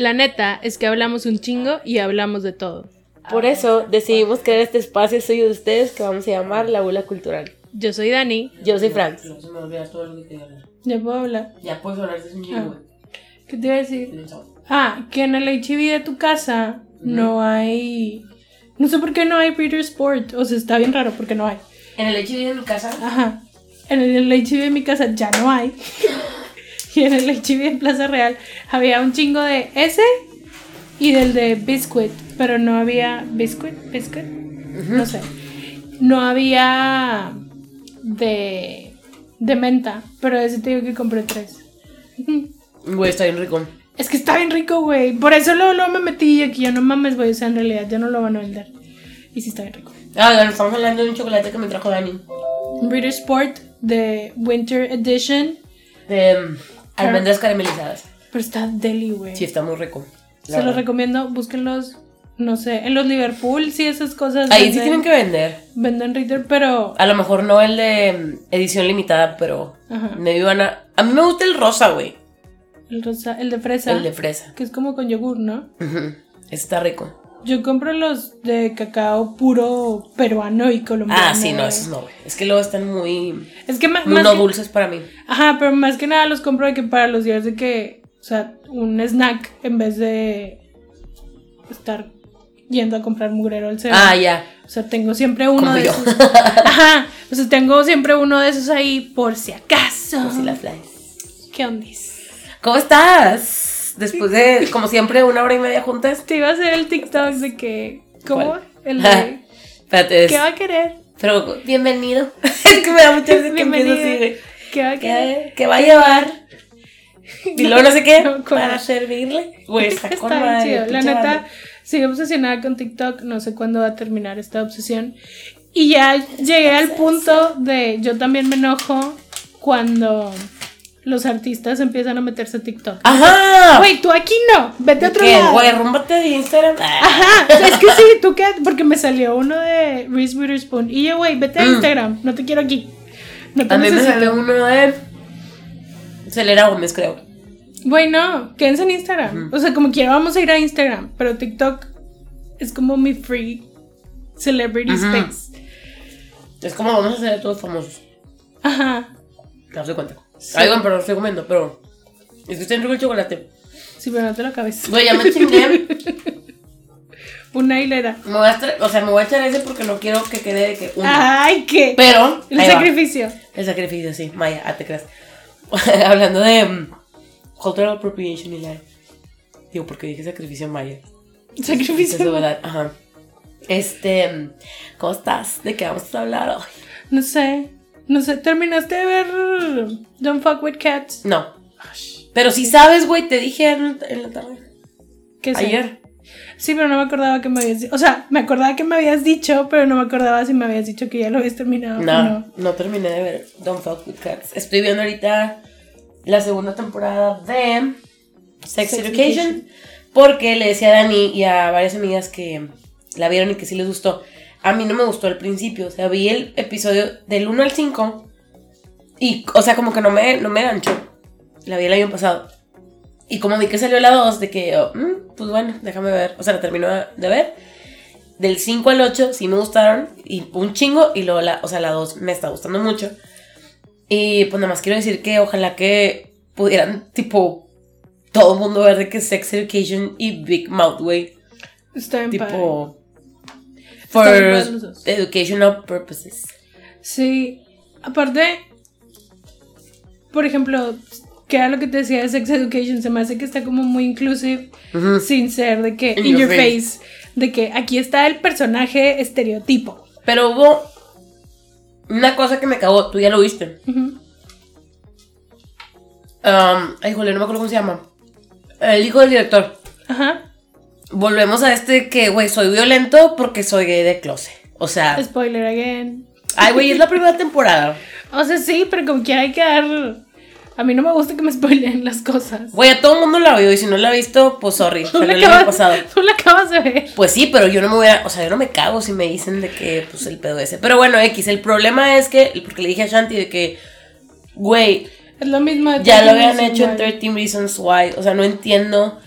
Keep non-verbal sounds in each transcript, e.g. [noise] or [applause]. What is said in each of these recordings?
La neta es que hablamos un chingo y hablamos de todo. Por eso decidimos crear este espacio suyo de ustedes que vamos a llamar La Bula Cultural. Yo soy Dani. Yo soy Franz. No se me olvida todo lo que te iba a hablar. Ya puedo hablar. Ya puedes hablar de un chingo, ¿Qué te iba a decir? Ah, que en el HIV de tu casa no hay. No sé por qué no hay Peter Sport. O sea, está bien raro porque no hay. En el HIV de mi casa, Ajá. En el HIV de mi casa ya no hay. [laughs] [laughs] y en el HIV de Plaza Real había un chingo de ese y del de Biscuit. Pero no había. ¿Biscuit? ¿Biscuit? No sé. No había de. de menta. Pero ese te digo que compré tres. güey, está bien rico. Es que está bien rico, güey. Por eso luego, luego me metí y aquí ya no mames, güey. O sea, en realidad ya no lo van a vender. Y sí está bien rico. Ah, bueno, estamos hablando de un chocolate que me trajo Dani. British Sport de Winter Edition. De almendras caramelizadas. Pero está deli, güey. Sí, está muy rico. Se los recomiendo. Búsquenlos. No sé, en los Liverpool, sí, esas cosas. Ahí sí tienen que vender. Venden Ritter, pero. A lo mejor no el de um, edición limitada, pero Ajá. me iban a... A mí me gusta el rosa, güey. El rosa, el de fresa. El de fresa. Que es como con yogur, ¿no? Ujú. Está rico. Yo compro los de cacao puro peruano y colombiano. Ah, sí, no, esos no, güey. Es que luego están muy... Es que Muy más. no que- dulces para mí. Ajá, pero más que nada los compro de que para los días de que, o sea, un snack en vez de estar yendo a comprar mugrero al cerdo. Ah, ya. O sea, tengo siempre uno Como de yo. esos. [laughs] Ajá, o sea, tengo siempre uno de esos ahí por si acaso. Así las flies. ¿Qué ondis? ¿Cómo estás? Después de, como siempre, una hora y media juntas. Te iba a hacer el TikTok de que, ¿cómo? ¿Cuál? El de, [laughs] Espérate, es- ¿qué va a querer? pero bienvenido. [laughs] [laughs] es que me da mucha risa que empiezo así. ¿Qué va a querer? ¿Qué, va a llevar? Y luego no sé qué. No, para servirle. Güey, está, Está con madre, chido. La neta, sigo obsesionada con TikTok. No sé cuándo va a terminar esta obsesión. Y ya llegué al punto de yo también me enojo cuando los artistas empiezan a meterse a TikTok. Ajá. Güey, tú aquí no. Vete a otro ¿Qué, lado. güey? Rúmbate de Instagram. Ajá, es que sí, tú qué, porque me salió uno de Reese Witherspoon. Y yo, güey, vete a Mm. Instagram, no te quiero aquí. No te A mí me salió uno de. Celera Gómez, creo. Güey, no, quédense en Instagram. O sea, como quiera, vamos a ir a Instagram. Pero TikTok es como mi free celebrity space. Es como vamos a hacer todos famosos. Ajá. No se cuenta. Ay, bueno, pero comiendo, pero. Es que está rico el chocolate. Sí, pero no te lo acabes. Güey, ya me chingué. [laughs] Una hilera. Me voy a estar- o sea, me voy a echar ese porque no quiero que quede de que uno. Ay, qué. Pero. El va. sacrificio. El sacrificio, sí. Maya, ah, te creas. [laughs] Hablando de mm, cultural appropriation y la. Digo, porque dije sacrificio maya. Es de Sacrificio. verdad, ajá. Este. mm, ¿Cómo estás? ¿De qué vamos a hablar hoy? No sé. No sé, ¿terminaste de ver Don't Fuck With Cats? No. Pero si sabes, güey, te dije en, en la tarde. ¿Qué sé? Ayer. Sí, pero no me acordaba que me habías dicho. O sea, me acordaba que me habías dicho, pero no me acordaba si me habías dicho que ya lo habías terminado. No, no. no terminé de ver Don't Fuck With Cats. Estoy viendo ahorita la segunda temporada de Sex, Sex Education, Education. Porque le decía a Dani y a varias amigas que la vieron y que sí les gustó. A mí no me gustó al principio. O sea, vi el episodio del 1 al 5 y, o sea, como que no me, no me ganchó. La vi el año pasado. Y como vi que salió la 2, de que, oh, mm, pues bueno, déjame ver. O sea, la termino de ver. Del 5 al 8 sí me gustaron. Y un chingo. Y luego la, o sea, la 2 me está gustando mucho. Y pues nada más quiero decir que ojalá que pudieran, tipo, todo el mundo ver de que Sex Education y Big Mouth, güey. Está padre. Tipo, for educational purposes. Sí. Aparte, por ejemplo, que era lo que te decía de Sex Education, se me hace que está como muy inclusive, Ujú. sin ser de que In in, your your face. face. de que aquí está el personaje estereotipo. Pero hubo una cosa que me cagó, tú ya lo viste. Ujú. Um, ay, jole, no me acuerdo cómo se llama. El hijo del director. Ajá. Volvemos a este que, güey, soy violento porque soy gay de closet. O sea, Spoiler again. ay, güey, es la [laughs] primera temporada. O sea, sí, pero como quiera hay que dar. A mí no me gusta que me spoileen las cosas. Güey, a todo el mundo la vio y si no la ha visto, pues sorry, Tú la, acabas, pasado. [laughs] tú la acabas de ver. Pues sí, pero yo no me voy a, o sea, yo no me cago si me dicen de que, pues el pedo ese. Pero bueno, X, el problema es que, porque le dije a Shanti de que, güey, Es lo mismo de ya lo 13 habían hecho en Why. 13 Reasons Why, o sea, no entiendo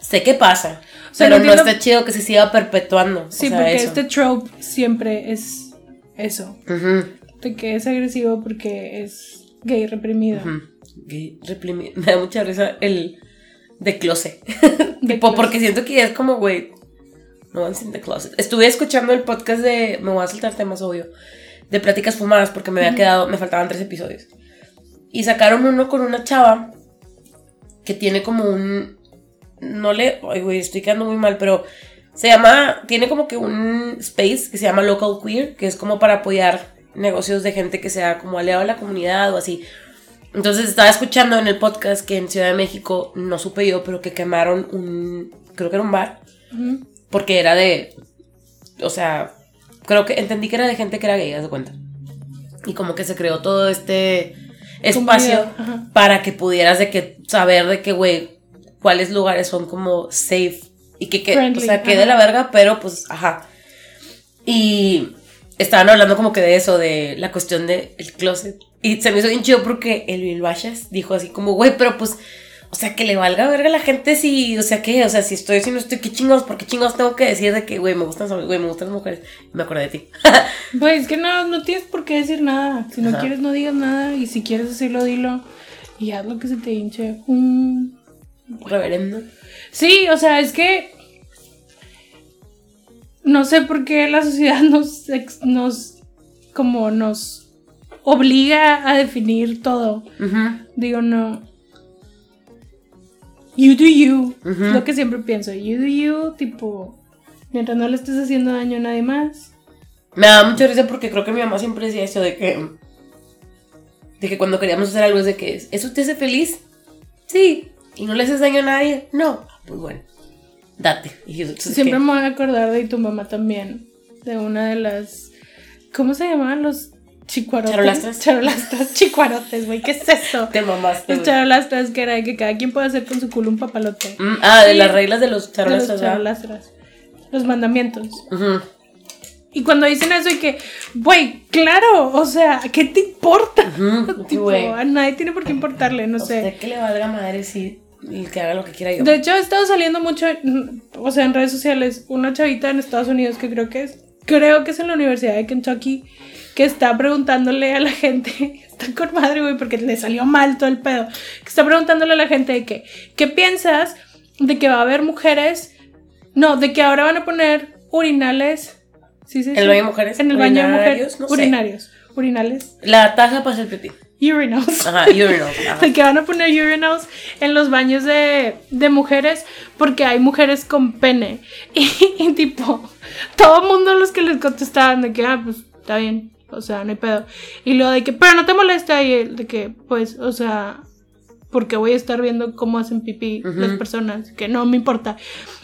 sé qué pasa. O sea, pero no entiendo- está chido que se siga perpetuando. o Sí, sea, porque eso. este trope siempre es eso. Ujú, De que es agresivo porque es gay reprimido. ujú. Gay reprimido. [laughs] Me da mucha risa el de closet. [laughs] De tipo, closet. porque siento que es como, güey, no one's in the closet. Estuve escuchando el podcast de, me voy a saltar temas, obvio, de pláticas fumadas porque me había quedado, me faltaban tres episodios. Y sacaron uno con una chava que tiene como un, no le, ay, güey, estoy quedando muy mal, pero se llama, tiene como que un space que se llama Local Queer, que es como para apoyar negocios de gente que sea como aliado a la comunidad o así. Entonces estaba escuchando en el podcast que en Ciudad de México, no supe yo, pero que quemaron un, creo que era un bar, porque era de, o sea, creo que entendí que era de gente que era gay, haz de cuenta. Y como que se creó todo este espacio para que pudieras de que saber de que, güey, cuáles lugares son como safe y que, que Friendly, o sea, que ajá. de la verga, pero pues, ajá. Y estaban hablando como que de eso, de la cuestión del el closet. Y se me hizo bien chido porque el Bill Bashas dijo así como, güey, pero pues, o sea, que le valga verga a la gente si, o sea, ¿qué? O sea, si estoy, si no estoy, ¿qué chingados? ¿Por qué chingados tengo que decir de que, güey, me gustan, güey, me gustan las mujeres? Y me acordé de ti. [laughs] Pues es que no, no tienes por qué decir nada. Si no Ajá. quieres, no digas nada. Y si quieres decirlo, dilo. Y haz lo que se te hinche. Mm. Reverendo. Sí, o sea, es que. No sé por qué la sociedad [laughs] nos. nos como nos obliga a definir todo. Digo, no. You do you. Es lo que siempre pienso. You do you, tipo. Mientras no le estés haciendo daño a nadie más. Me da mucha risa porque creo que mi mamá siempre decía eso de que. De que cuando queríamos hacer algo es de que. ¿Eso te hace feliz? Sí. ¿Y no le haces daño a nadie? No. Pues bueno. Date. Y yo, Siempre ¿qué? me voy a acordar de tu mamá también. De una de las. ¿Cómo se llamaban los chicuarotes? Charolastras. Charolastras, chicuarotes, güey. ¿Qué es eso? Te mamaste. Los charolastras, que era de que cada quien puede hacer con su culo un papalote. Mm, ah, de Sí. las reglas de los De los charolastras. charolastras. Los mandamientos. Y cuando dicen eso y que, güey, claro, o sea, ¿qué te importa? Ujú, [laughs] tipo, güey. a nadie tiene por qué importarle, no A sé. usted que le valga madre si que haga lo que quiera yo. De hecho, ha estado saliendo mucho, o sea, en redes sociales, una chavita en Estados Unidos que creo que es, creo que es en la Universidad de Kentucky, que está preguntándole a la gente, [laughs] está con madre, güey, porque le salió mal todo el pedo, que está preguntándole a la gente de que, ¿qué piensas de que va a haber mujeres? No, de que ahora van a poner urinales. ¿Sí, sí, ¿En el sí? baño de mujeres? En el baño de mujeres. ¿Urinarios? No sé. urinarios. Urinales. La taza para hacer pipí. Urinals. Ajá, urinal. [laughs] Ajá. De que van a poner urinals en los baños de, de mujeres porque hay mujeres con pene. [laughs] Y, y tipo, todo el mundo los que les contestaban de que, ah, pues está bien, o sea, no hay pedo. Y luego de que, pero no te molesta. Y de que, pues, o sea, porque voy a estar viendo cómo hacen pipí las personas, que no me importa.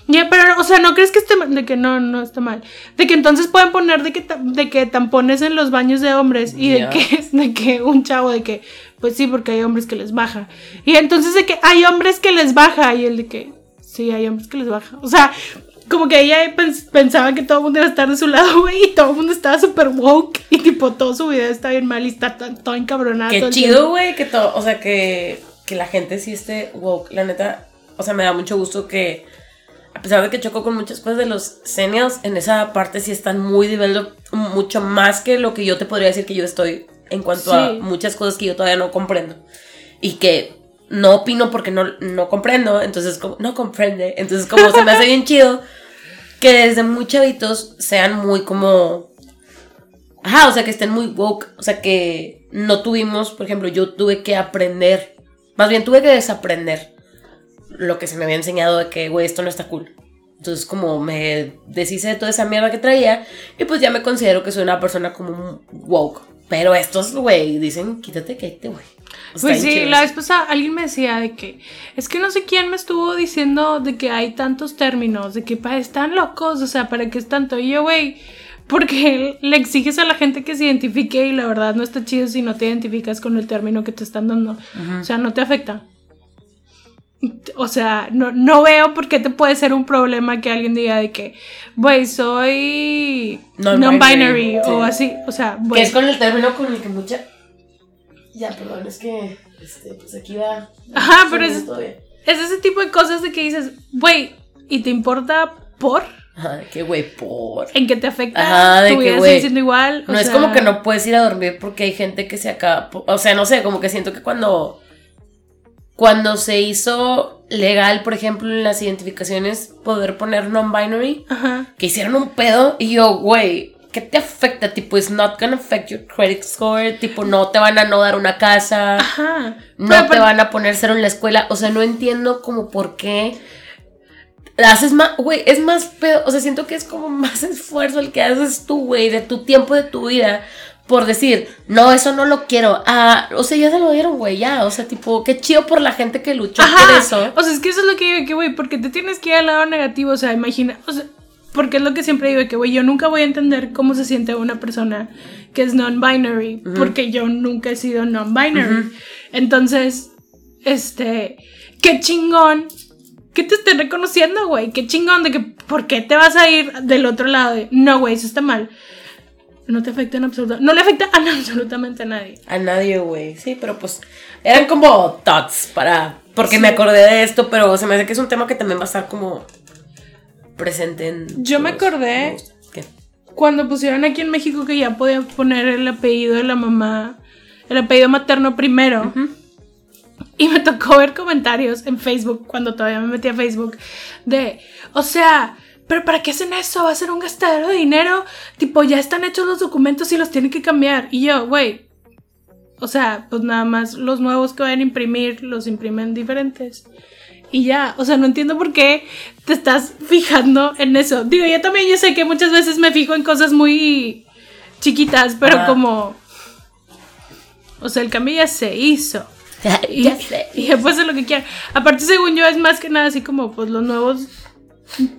Ya, pero, o sea, ¿no crees que esté mal? De que no, no está mal. De que entonces pueden poner de que, de que tampones en los baños de hombres y Ya. de que, de que un chavo de que, pues sí, porque hay hombres que les baja. Y entonces de que hay hombres que les baja y el de que, sí, hay hombres que les baja. O sea, como que ella pens- pensaba que todo el mundo iba a estar de su lado, [laughs] güey, y todo el mundo estaba súper woke y tipo, todo su vida está bien mal y está tan- todo encabronado. Qué chido, güey, que todo, o sea, que, que la gente sí esté woke. La neta, o sea, me da mucho gusto que, a pesar de que choco con muchas cosas de los seniors, en esa parte sí están muy developed, mucho más que lo que yo te podría decir que yo estoy en cuanto a muchas cosas que yo todavía no comprendo. Y que no opino porque no, no comprendo, entonces como, no comprende. Entonces como se me hace bien chido que desde muy chavitos sean muy como Ajá, o sea, que estén muy woke. O sea, que no tuvimos, por ejemplo, yo tuve que aprender. Más bien tuve que desaprender lo que se me había enseñado de que, güey, esto no está cool. Entonces, como me deshice de toda esa mierda que traía, y pues ya me considero que soy una persona como woke. Pero estos, güey, dicen, quítate que te, güey. Pues sí, chido la vez pasada alguien me decía de que es que no sé quién me estuvo diciendo de que hay tantos términos, de que pa, están locos, o sea, ¿para qué es tanto? Y yo, güey, porque le exiges a la gente que se identifique y la verdad no está chido si no te identificas con el término que te están dando. O sea, no te afecta. O sea, no, no veo por qué te puede ser un problema que alguien diga de que, güey, soy Non-binary, non-binary o sí. así. O sea, Que es con el término con el que mucha. Ya, perdón, es que. Este, pues aquí va. Ajá, pero es- es ese tipo de cosas de que dices, güey, ¿y te importa por? Ajá, que, güey, por. ¿En qué te afecta? Ajá, de ¿Tu vida sigue siendo igual? O No es sea, como que no puedes ir a dormir porque hay gente que se acaba. O sea, no sé, como que siento que cuando. Cuando se hizo legal, por ejemplo, en las identificaciones, poder poner non-binary, que hicieron un pedo y yo, güey, ¿qué te afecta? Tipo, it's not gonna affect your credit score. Tipo, no te van a no dar una casa. Ajá. No Pero te van a poner cero en la escuela. O sea, no entiendo como por qué. Haces más, güey, es más pedo. O sea, siento que es como más [laughs] esfuerzo el que haces tú, güey, de tu tiempo, de tu vida. Por decir, no, eso no lo quiero. Ah, o sea, ya se lo dieron, güey, ya. O sea, tipo, qué chido por la gente que luchó Ajá. por eso. O sea, es que eso es lo que digo, que güey, porque te tienes que ir al lado negativo, o sea, imagina, o sea, porque es lo que siempre digo, que güey, yo nunca voy a entender cómo se siente una persona que es non-binary, porque yo nunca he sido non-binary. Entonces, este, qué chingón que te estén reconociendo, güey, qué chingón de que, ¿por qué te vas a ir del otro lado? De, no, güey, eso está mal. No te afecta en absoluto, no le afecta a [laughs] absolutamente a nadie. A nadie, güey. Sí, pero pues eran como thoughts para. Porque Sí. me acordé de esto, pero se me hace que es un tema que también va a estar como presente en. Yo me acordé-. ¿Qué? Cuando pusieron aquí en México que ya podían poner el apellido de la mamá, el apellido materno primero. Y me tocó ver comentarios en Facebook, cuando todavía me metí a Facebook, de, o sea, pero ¿para qué hacen eso? Va a ser un gastadero de dinero. Tipo, ya están hechos los documentos y los tienen que cambiar. Y yo, güey, o sea, pues nada más los nuevos que vayan a imprimir los imprimen diferentes. Y ya, o sea, no entiendo por qué te estás fijando en eso. Digo, yo también yo sé que muchas veces me fijo en cosas muy chiquitas, pero Ajá. como... O sea, el cambio ya se hizo. Y, ya sé. y ya puede ser lo que quiera. Aparte, según yo, es más que nada así como pues los nuevos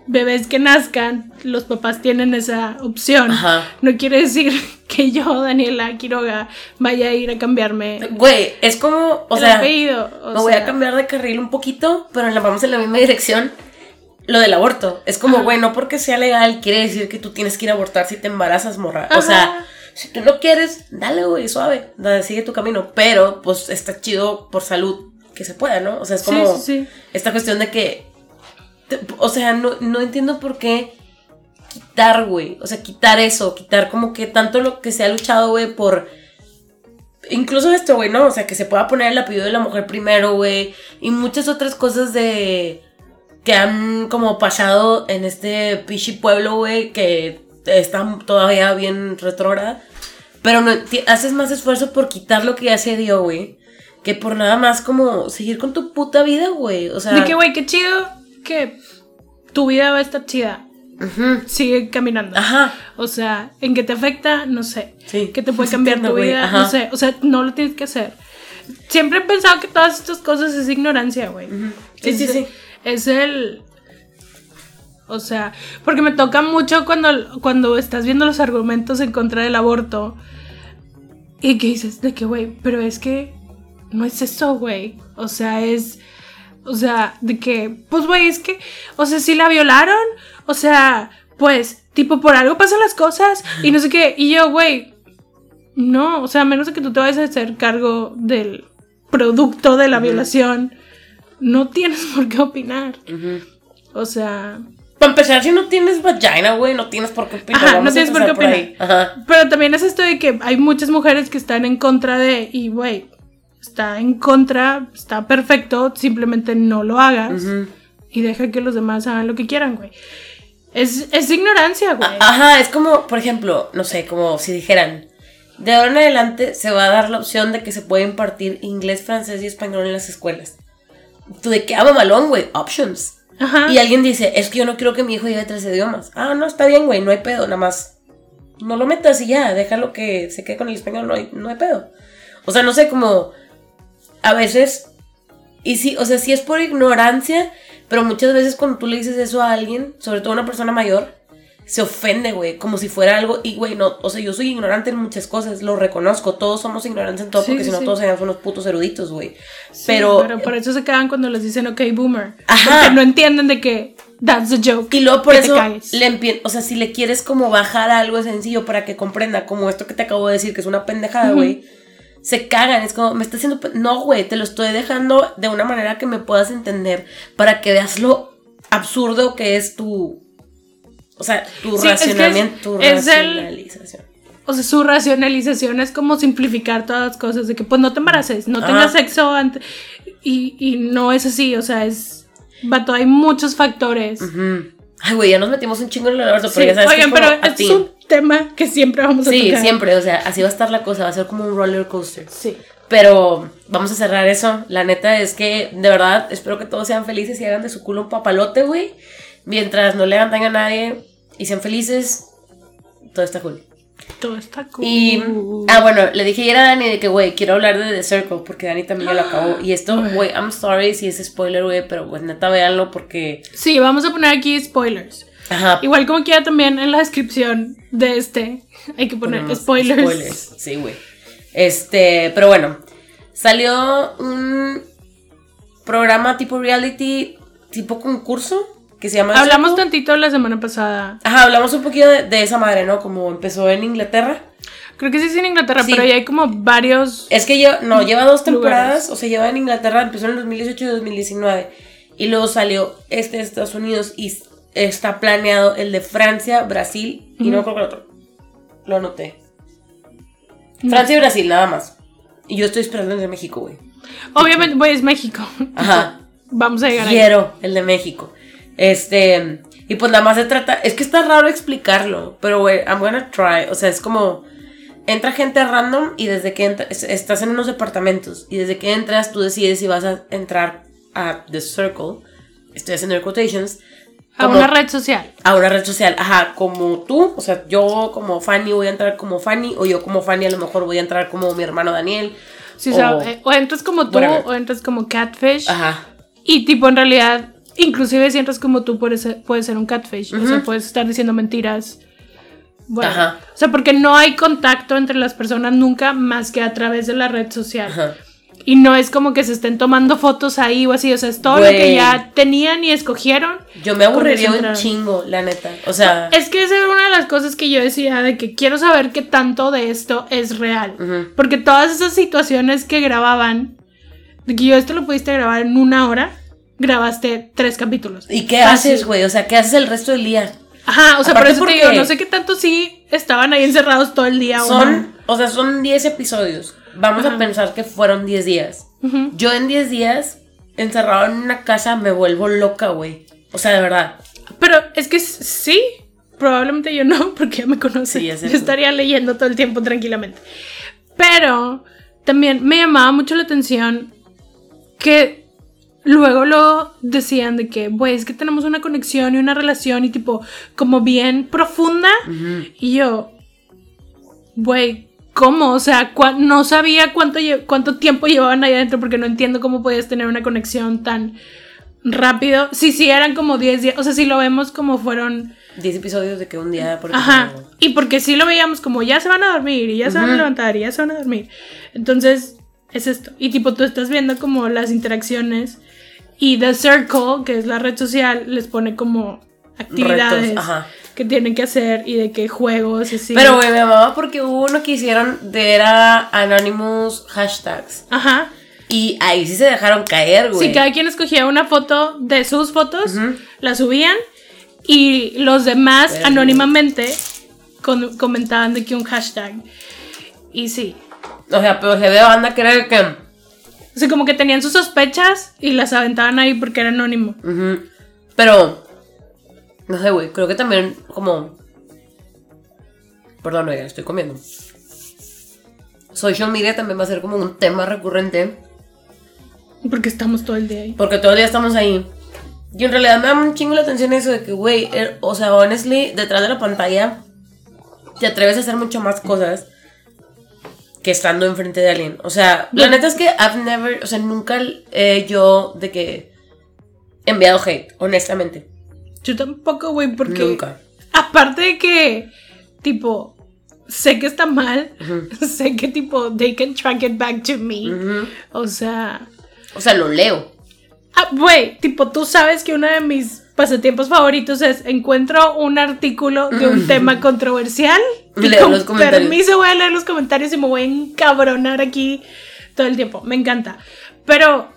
bebés que nazcan, los papás tienen esa opción. Ajá. No quiere decir [laughs] que yo, Daniela Quiroga, vaya a ir a cambiarme Güey, es como. O el sea. apellido. o Me voy a cambiar de carril un poquito, pero la vamos en la misma dirección. Lo del aborto. Es como, güey, no porque sea legal quiere decir que tú tienes que ir a abortar si te embarazas, morra. Ajá. O sea, si tú no quieres, dale, güey, suave. Dale, sigue tu camino. Pero, pues, está chido por salud que se pueda, ¿no? O sea, es Sí, como sí, sí. esta cuestión de que. te- o sea, no, no entiendo por qué quitar, güey. O sea, quitar eso, quitar como que tanto lo que se ha luchado, güey, por incluso esto, güey, ¿no? O sea, que se pueda poner el apellido de la mujer primero, güey. Y muchas otras cosas de. que han como pasado en este pichi pueblo, güey, que están todavía bien retrógrada. Pero no, haces más esfuerzo por quitar lo que ya se dio, güey. Que por nada más como seguir con tu puta vida, güey. O sea. De que, güey, qué chido que tu vida va a estar chida. Sigue caminando. Ajá. O sea, ¿en qué te afecta? No sé. Sí. ¿Qué te puede cambiar entiendo, tu vida? ajá. No sé. O sea, no lo tienes que hacer. Siempre he pensado que todas estas cosas es ignorancia, güey. Sí, Es- sí, sí. Es el. O sea, porque me toca mucho cuando, cuando estás viendo los argumentos en contra del aborto. Y que dices, de que, güey, pero es que no es eso, güey. O sea, es. O sea, de que, pues, güey, es que, o sea, si la violaron, o sea, pues, tipo, por algo pasan las cosas y no sé qué. Y yo, güey, no, o sea, a menos de que tú te vayas a hacer cargo del producto de la violación, no tienes por qué opinar. O sea, Para empezar, si no tienes vagina, güey, no tienes por qué opinar. Ajá, no Vamos tienes por qué opinar. ahí. Ajá. pero también es esto de que hay muchas mujeres que están en contra de, y güey, está en contra, está perfecto, simplemente no lo hagas Ujú. y deja que los demás hagan lo que quieran, güey. Es, es ignorancia, güey. Ajá, es como, por ejemplo, no sé, como si dijeran, de ahora en adelante se va a dar la opción de que se puede impartir inglés, francés y español en las escuelas. ¿Tú de qué ama malón, güey? Options. Y alguien dice, es que yo no quiero que mi hijo lleve tres idiomas. Ah, no, está bien, güey, no hay pedo, nada más. No lo metas y ya, déjalo que se quede con el español, no hay, no hay pedo. O sea, no sé, como a veces, y sí, o sea, sí es por ignorancia, pero muchas veces cuando tú le dices eso a alguien, sobre todo a una persona mayor, se ofende, güey, como si fuera algo, y güey, no, o sea, yo soy ignorante en muchas cosas, lo reconozco, todos somos ignorantes en todo, Sí, porque si no sí. todos seríamos unos putos eruditos, güey. Sí, pero, pero por eso se quedan cuando les dicen, ok, boomer. Ajá. Porque no entienden de que that's a joke. Y luego por eso le o sea, si le quieres como bajar a algo sencillo para que comprenda, como esto que te acabo de decir, que es una pendejada, güey. se cagan. Es como, me está haciendo. No, güey, te lo estoy dejando de una manera que me puedas entender para que veas lo absurdo que es tu. O sea, tu Sí, es que es- racionamiento, tu es el- racionalización. O sea, su racionalización es como simplificar todas las cosas, de que pues no te embaraces, no tengas sexo antes. Y, y no es así, o sea, es. Vato, hay muchos factores. Ay, güey, ya nos metimos un chingo en el aborto, pero Sí, ya sabes que Oigan, es como pero a este ti. es un tema que siempre vamos a Sí, tocar. siempre, o sea, así va a estar la cosa, va a ser como un roller coaster. Sí. Pero vamos a cerrar eso. La neta es que, de verdad, espero que todos sean felices y hagan de su culo un papalote, güey. Mientras no le hagan daño a nadie y sean felices, todo está cool. Todo está cool. Y, ah, bueno, le dije ayer a Dani de que, güey, quiero hablar de The Circle porque Dani también lo acabó. Y esto, [gasps] güey, I'm sorry si es spoiler, güey, pero pues neta, véanlo porque. Sí, vamos a poner aquí spoilers. Ajá. Igual como quiera también en la descripción de este hay que poner ponemos spoilers. Sí, güey. Este, pero bueno, salió un programa tipo reality, tipo concurso, que se llama... The Hablamos tantito la semana pasada. Ajá, hablamos un poquito de, de esa madre, ¿no? Como empezó en Inglaterra. Creo que sí es en Inglaterra, Sí. pero ya hay como varios. Es que lleva, no, lleva dos temporadas, Lugares. o sea, lleva en Inglaterra, empezó en el 2018 y 2019. Y luego salió este de Estados Unidos y está planeado el de Francia, Brasil y no creo que el otro. Lo anoté. Francia y Brasil, nada más. Y yo estoy esperando el de México, güey. Obviamente, pues es México. Ajá. [laughs] Vamos a llegar ahí. Quiero el de México. Este. Y pues nada más se trata. Es que está raro explicarlo. Pero, güey, I'm gonna try. O sea, es como. Entra gente random y desde que entra- es- estás en unos departamentos. Y desde que entras, tú decides si vas a entrar a The Circle. Estoy haciendo quotations. A como- una red social. a una red social. Ajá, como tú. O sea, yo como Fanny voy a entrar como Fanny. O yo como Fanny a lo mejor voy a entrar como mi hermano Daniel. Sí, o, sea, o- eh, o entras como tú whatever. o entras como catfish. Ajá. Y tipo, en realidad, inclusive si entras como tú, puedes ser, puedes ser un catfish. O sea, puedes estar diciendo mentiras. Bueno, Ajá. o sea, porque no hay contacto entre las personas nunca más que a través de la red social. Ajá. Y no es como que se estén tomando fotos ahí o así. O sea, es todo lo que ya tenían y escogieron. Yo me aburriría un chingo, la neta. O sea. Es que esa era una de las cosas que yo decía de que quiero saber qué tanto de esto es real. Ujú. Porque todas esas situaciones que grababan, de que yo esto lo pudiste grabar en una hora, grabaste tres capítulos. ¿Y qué Fácil. haces, güey? O sea, ¿qué haces el resto del día? Ajá, o sea, por Aparte eso te digo, no sé qué tanto sí estaban ahí encerrados todo el día Son, o sea, son 10 episodios. Vamos Ajá. a pensar que fueron 10 días. Yo en 10 días, encerrado en una casa, me vuelvo loca, güey. O sea, de verdad. Pero es que sí, probablemente yo no, [laughs] porque ya me conoce. Sí, yo estaría leyendo todo el tiempo tranquilamente. Pero también me llamaba mucho la atención que luego lo decían de que, güey, es que tenemos una conexión y una relación y tipo, como bien profunda. Y yo, güey, ¿cómo? O sea, no sabía cuánto, cuánto tiempo llevaban ahí adentro porque no entiendo cómo podías tener una conexión tan rápido. Sí, sí, eran como 10 días. O sea, si lo vemos como fueron... 10 episodios de que un día. Porque Ajá. Y porque sí lo veíamos como ya se van a dormir y ya se van a levantar y ya se van a dormir. Entonces, es esto. Y tipo, tú estás viendo como las interacciones y The Circle, que es la red social, les pone como actividades Retos, ajá. que tienen que hacer y de qué juegos y así. Pero, güey, me amaba porque hubo uno que hicieron de era Anonymous hashtags. Ajá. Y ahí sí se dejaron caer, güey. Sí, cada quien escogía una foto de sus fotos, la subían y los demás anónimamente con- comentaban de que un hashtag. Y sí. O sea, pero se ve banda que era que. O sea, como que tenían sus sospechas y las aventaban ahí porque era anónimo. Pero. No sé, güey. Creo que también, como. Perdón, oigan, estoy comiendo. Social media también va a ser como un tema recurrente. Porque estamos todo el día ahí. Porque todo el día estamos ahí. Y en realidad me da un chingo la atención eso de que, güey, eh, o sea, honestly, detrás de la pantalla te atreves a hacer mucho más cosas que estando enfrente de alguien. O sea, la Bien. neta es que I've never, o sea, nunca he yo de que enviado hate, honestamente. Yo tampoco, güey, porque. Nunca. Aparte de que, tipo, sé que está mal. [laughs] sé que, tipo, they can track it back to me. O sea. O sea, lo leo. Ah, güey, tipo, tú sabes que uno de mis pasatiempos favoritos es encuentro un artículo de un [laughs] tema controversial [laughs] Leo con los comentarios. permiso voy a leer los comentarios y me voy a encabronar aquí todo el tiempo. Me encanta. Pero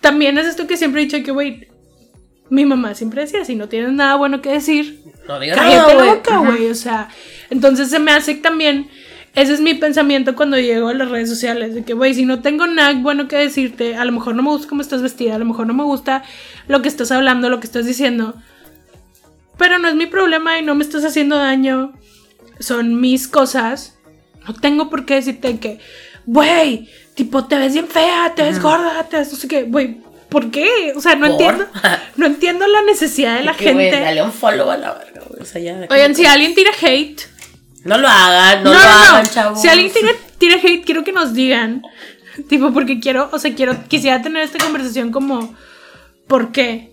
también es esto que siempre he dicho que, güey, mi mamá siempre decía, si no tienes nada bueno que decir, No digas cállate nada, la güey. boca, güey. O sea, entonces se me hace también, ese es mi pensamiento cuando llego a las redes sociales, de que, güey, si no tengo nada bueno que decirte, a lo mejor no me gusta cómo estás vestida, a lo mejor no me gusta lo que estás hablando, lo que estás diciendo, pero no es mi problema y no me estás haciendo daño, son mis cosas, no tengo por qué decirte que, güey, tipo, te ves bien fea, te ves gorda, te ves no sé qué, güey. ¿Por qué? O sea, no ¿Por? entiendo. No entiendo la necesidad de [laughs] la Que, gente. dale un follow a la verga, güey. O sea, ya. Oigan, si alguien tira hate, No lo hagan, no, no, lo no, hagan, no. chavos. Si alguien tira, tira hate, quiero que nos digan. [laughs] Tipo, porque quiero, o sea, quiero, quisiera tener esta conversación como, ¿por qué?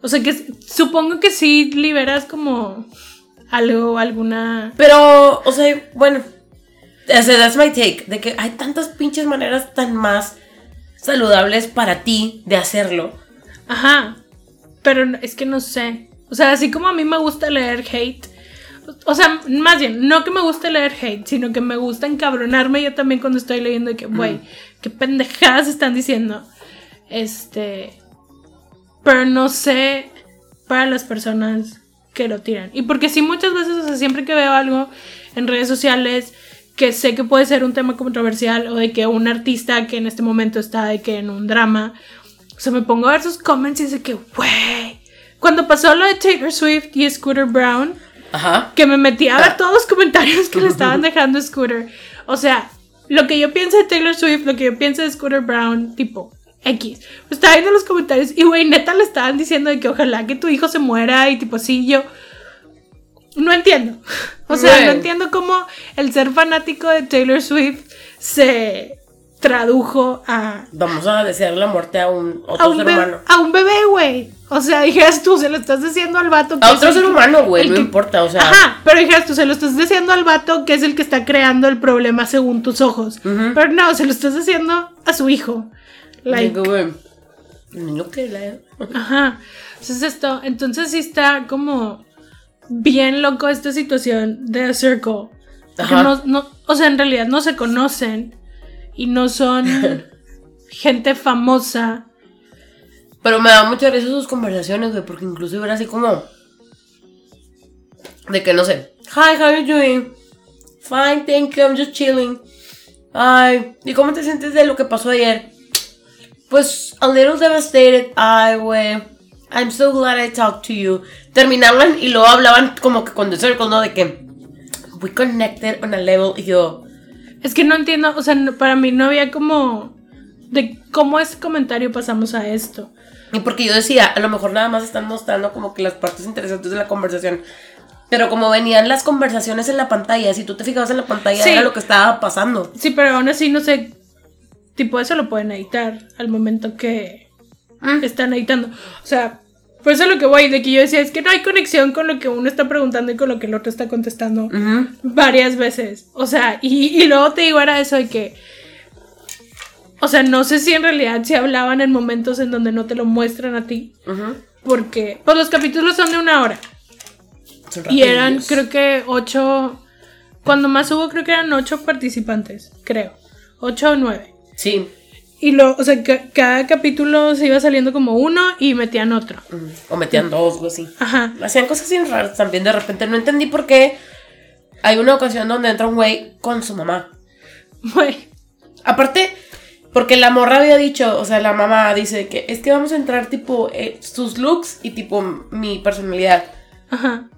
O sea, que supongo que sí liberas como algo, alguna... Pero, o sea, bueno. O sea, that's my take. De que hay tantas pinches maneras tan más saludables para ti de hacerlo. Ajá. Pero es que no sé. O sea, así como a mí me gusta leer hate. O sea, más bien, no que me guste leer hate, sino que me gusta encabronarme yo también cuando estoy leyendo y que, güey, qué pendejadas están diciendo. Este. Pero no sé para las personas que lo tiran. Y porque sí, muchas veces, o sea, siempre que veo algo en redes sociales que sé que puede ser un tema controversial o de que un artista que en este momento está de que en un drama, o sea, me pongo a ver sus comments y de que, güey, cuando pasó lo de Taylor Swift y Scooter Brown, Ajá. que me metí a ver [laughs] todos los comentarios que le estaban dejando a Scooter. O sea, lo que yo pienso de Taylor Swift, lo que yo pienso de Scooter Brown, tipo X. Pues estaba viendo los comentarios y, güey, neta le estaban diciendo de que ojalá que tu hijo se muera y tipo así, yo no entiendo. O sea, no entiendo cómo el ser fanático de Taylor Swift se tradujo a Vamos a desear la muerte a un otro a un, ser bebé, humano. a un bebé, güey. O sea, dijeras tú, se lo estás diciendo al vato. que A es otro el ser que- humano, güey, no que- importa, o sea. Ajá, pero dijeras tú, se lo estás diciendo al vato que es el que está creando el problema según tus ojos. Pero no, se lo estás diciendo a su hijo. Like, ajá. Entonces esto, entonces sí está como bien loco esta situación de A Circle. Ajá. no, no, o sea, en realidad no se conocen y no son [laughs] gente famosa. Pero me da mucha risa sus conversaciones, güey, porque incluso era así como. De que no sé. Hi, how you doing? Fine, thank you, I'm just chilling. Ay, ¿y cómo te sientes de lo que pasó ayer? Pues, a little devastated. Ay, güey. I'm so glad I talked to you. Terminaban y luego hablaban como que con The Circle, ¿no? De que. We connected on a level. Y yo. Es que no entiendo, o sea, para mí no había como de cómo ese comentario pasamos a esto. Y porque yo decía, a lo mejor nada más están mostrando como que las partes interesantes de la conversación. Pero como venían las conversaciones en la pantalla, si tú te fijabas en la pantalla, Sí. era lo que estaba pasando. Sí, pero aún así no sé, tipo eso lo pueden editar al momento que Mm. están editando. O sea, por eso lo que voy, de que yo decía, es que no hay conexión con lo que uno está preguntando y con lo que el otro está contestando varias veces. O sea, y, y luego te digo, era eso de que... O sea, no sé si en realidad se hablaban en momentos en donde no te lo muestran a ti. Porque, pues los capítulos son de una hora. Son Y eran, creo que ocho. Cuando más hubo, creo que eran ocho participantes, creo. Ocho o nueve. Sí. Y lo, o sea, ca- cada capítulo se iba saliendo como uno y metían otro. Ujú. O metían dos o así. Ajá. Hacían cosas bien raras también de repente. No entendí por qué. Hay una ocasión donde entra un güey con su mamá. Güey. Aparte, porque la morra había dicho, o sea, la mamá dice que es que vamos a entrar tipo eh, sus looks y tipo mi personalidad. Ajá.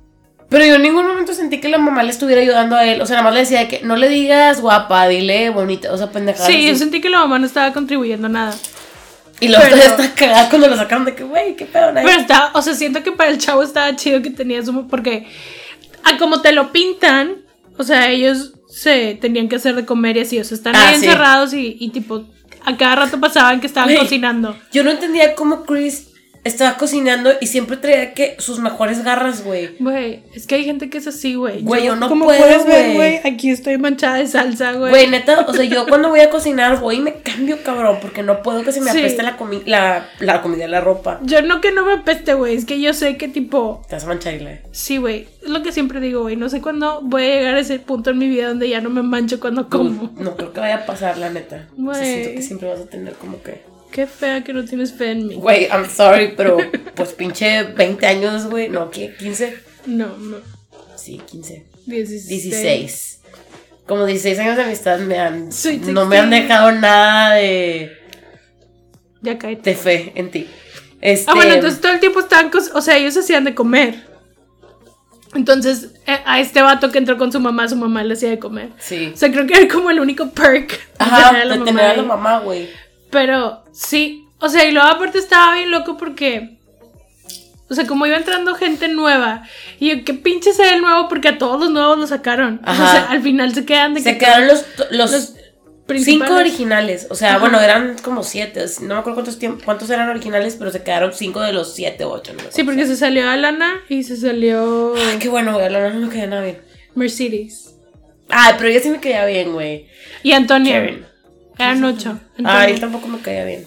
Pero yo en ningún momento sentí que la mamá le estuviera ayudando a él. O sea, nada más le decía que no le digas guapa, dile bonita. O sea, pendejada. Sí, yo sentí que la mamá no estaba contribuyendo nada. Y luego pero- está cagada cuando lo sacaron de que, güey, qué pedo. Pero está, o sea, siento que para el chavo estaba chido que tenía su. Porque, a como te lo pintan, o sea, ellos se tenían que hacer de comer y así. O sea, están Ah, ahí sí. encerrados y, y tipo, a cada rato pasaban que estaban cocinando. Yo no entendía cómo Chris estaba cocinando y siempre traía que sus mejores garras, güey. Güey, es que hay gente que es así, güey. Güey, yo no como puedo, puedes ver, güey. güey, aquí estoy manchada de salsa, güey. Güey, neta, o sea, yo [laughs] cuando voy a cocinar voy y me cambio, cabrón, porque no puedo que se me Sí. apeste la, comi la, la comida, la ropa. Yo no que no me apeste, güey, es que yo sé que tipo, Te vas a manchar, Ile. sí, güey, es lo que siempre digo, güey, no sé cuándo voy a llegar a ese punto en mi vida donde ya no me mancho cuando como. No creo que vaya a pasar, la neta. O sea, Güey. siento que siempre vas a tener como que. Qué fea que no tienes fe en mí. Güey, I'm sorry, pero pues pinche 20 años, güey. No, ¿qué? ¿15? No, no. Sí, 15. 16. 16. Como 16 años de amistad me han. Sweet no me han 16. dejado nada de, Ya cállate. de fe en ti. Este, Ah, bueno, entonces todo el tiempo estaban, o sea, ellos hacían de comer. Entonces, eh, a este vato que entró con su mamá, su mamá le hacía de comer. Sí. O sea, creo que era como el único perk. Ajá, de tener a la mamá, güey. Pero sí, o sea, y luego aparte estaba bien loco porque, o sea, como iba entrando gente nueva, y yo, qué pinche sea el nuevo porque a todos los nuevos lo sacaron. Ajá. O sea, al final se quedan de Se que quedaron los, los, los cinco originales. O sea, Ajá. bueno, eran como siete. No me acuerdo cuántos, cuántos eran originales, pero se quedaron cinco de los siete o ocho. No. Sí, porque se salió Alana y se salió Ay, qué bueno, güey. A la no me caía nada bien. Mercedes. Ay, pero ella sí me caía bien, güey. Y Antonio. Karen. Eran ocho. Antonio. Ay, él tampoco me caía bien.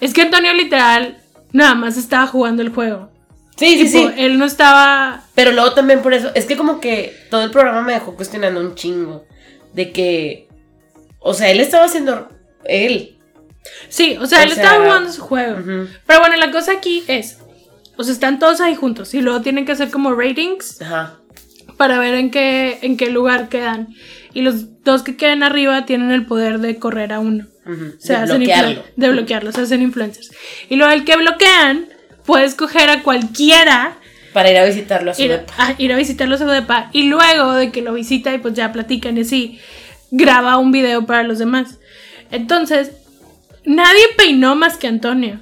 Es que Antonio literal nada más estaba jugando el juego. Sí, sí, Tipo, sí. Él no estaba. Pero luego también por eso, es que como que todo el programa me dejó cuestionando un chingo. De que, o sea, él estaba haciendo él. Sí, o sea, O él sea, estaba jugando su juego. Pero bueno, la cosa aquí es. O sea, están todos ahí juntos y luego tienen que hacer como ratings Ajá. para ver en qué, en qué lugar quedan. Y los dos que queden arriba tienen el poder de correr a uno. ujú, Se de hacen bloquearlo. influ- de bloquearlo, se hacen influencers. Y luego el que bloquean puede escoger a cualquiera Para ir a visitarlo a su ir, depa. a, ir a visitarlo a su depa y luego de que lo visita y pues ya platican y así, graba un video para los demás. Entonces, nadie peinó más que Antonio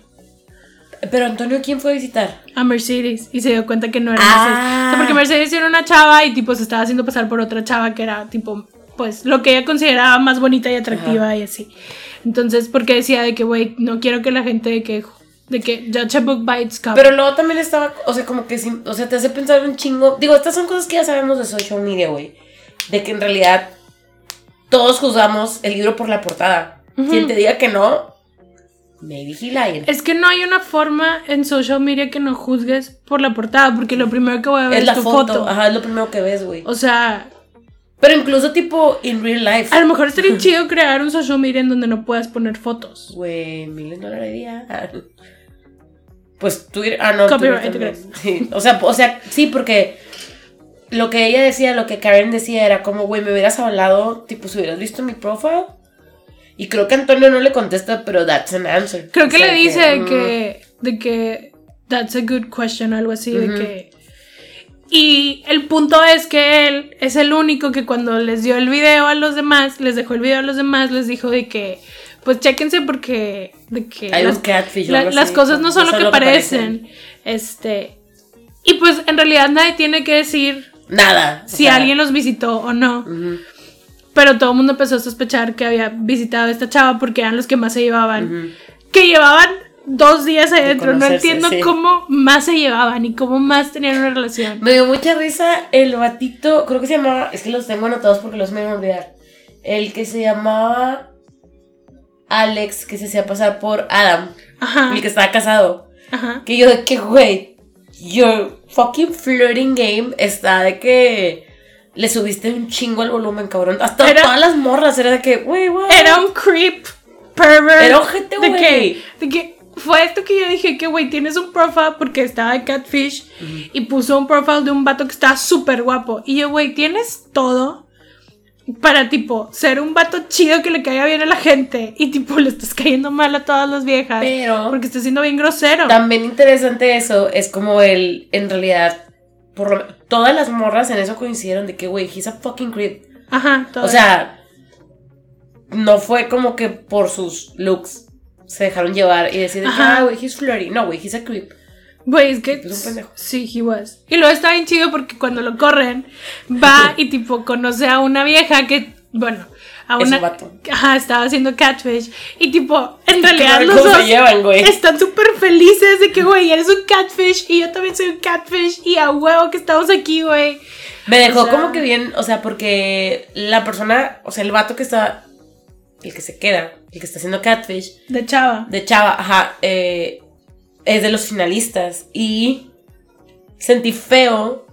Pero Antonio, ¿quién fue a visitar? a Mercedes y se dio cuenta que no era Ah. Mercedes. O sea, porque Mercedes era una chava y tipo se estaba haciendo pasar por otra chava que era tipo, pues lo que ella consideraba más bonita y atractiva y así. Entonces, porque decía de que, güey, no quiero que la gente de que, de que judge a book by its cover. Pero luego también estaba, o sea, como que, o sea, te hace pensar un chingo. Digo, estas son cosas que ya sabemos de social media, güey. De que en realidad todos juzgamos el libro por la portada. Quien te diga que no, maybe he lying. Es que no hay una forma en social media que no juzgues por la portada, porque lo primero que voy a ver Es es, la tu foto. foto. Ajá, es lo primero que ves, güey. O sea, Pero incluso tipo in real life. a lo mejor estaría [laughs] chido crear un social media en donde no puedas poner fotos. Güey, miles de dólares al día. Pues Twitter. Ah, no, Copyright, Twitter ¿te también. Sí, O sea, o sea, sí, porque lo que ella decía, lo que Karen decía era como, güey, me hubieras hablado, tipo, si hubieras visto mi profile. Y creo que Antonio no le contesta, pero that's an answer. Creo que O sea, le dice de mm, que, de que that's a good question, algo así, de que... Y el punto es que él es el único que cuando les dio el video a los demás, les dejó el video a los demás, les dijo de que, pues chéquense porque, de que Hay las, catfish la- las cosas no son lo que parecen. parecen. Este, y pues en realidad nadie tiene que decir Nada. si sea, alguien los visitó o no. Pero todo el mundo empezó a sospechar que había visitado a esta chava porque eran los que más se llevaban. ujú. Que llevaban dos días adentro. No entiendo sí. cómo más se llevaban y cómo más tenían una relación. Me dio mucha risa el batito, creo que se llamaba, es que los tengo anotados porque los me voy a olvidar. El que se llamaba Alex, que se hacía pasar por Adam, Ajá. el que estaba casado. Ajá. Que yo de que, güey, your fucking flirting game está de que le subiste un chingo al volumen, cabrón. Hasta Era- todas las morras era de que, güey, güey. Era un creep pervert. Era ojete, de güey. que, de que fue esto que yo dije que, güey, tienes un profile porque estaba de catfish y puso un profile de un vato que estaba súper guapo. Y yo, güey, tienes todo para, tipo, ser un vato chido que le caiga bien a la gente y, tipo, le estás cayendo mal a todas las viejas. Pero- Porque estás siendo bien grosero. También interesante eso, es como el, en realidad, por lo- todas las morras en eso coincidieron de que, güey, he's a fucking creep. Ajá, todo. O sea, no fue como que por sus looks se dejaron llevar y decir, de que, Ajá. ah, güey, he's flirty. No, güey, he's a creep. Güey, es que. Es un pendejo. Sí, he was. Y luego está bien chido porque cuando lo corren, va [laughs] y tipo conoce a una vieja que, bueno, a Es una. un vato. Ajá, estaba haciendo catfish. Y tipo, en [laughs] realidad los dos llevan, güey. están súper felices de que, güey, eres un catfish y yo también soy un catfish y a huevo que estamos aquí, güey. Me dejó O sea- como que bien, o sea, porque la persona, o sea, el vato que está, el que se queda, el que está haciendo catfish, De chava. de Chava, ajá, eh, es de los finalistas y sentí feo,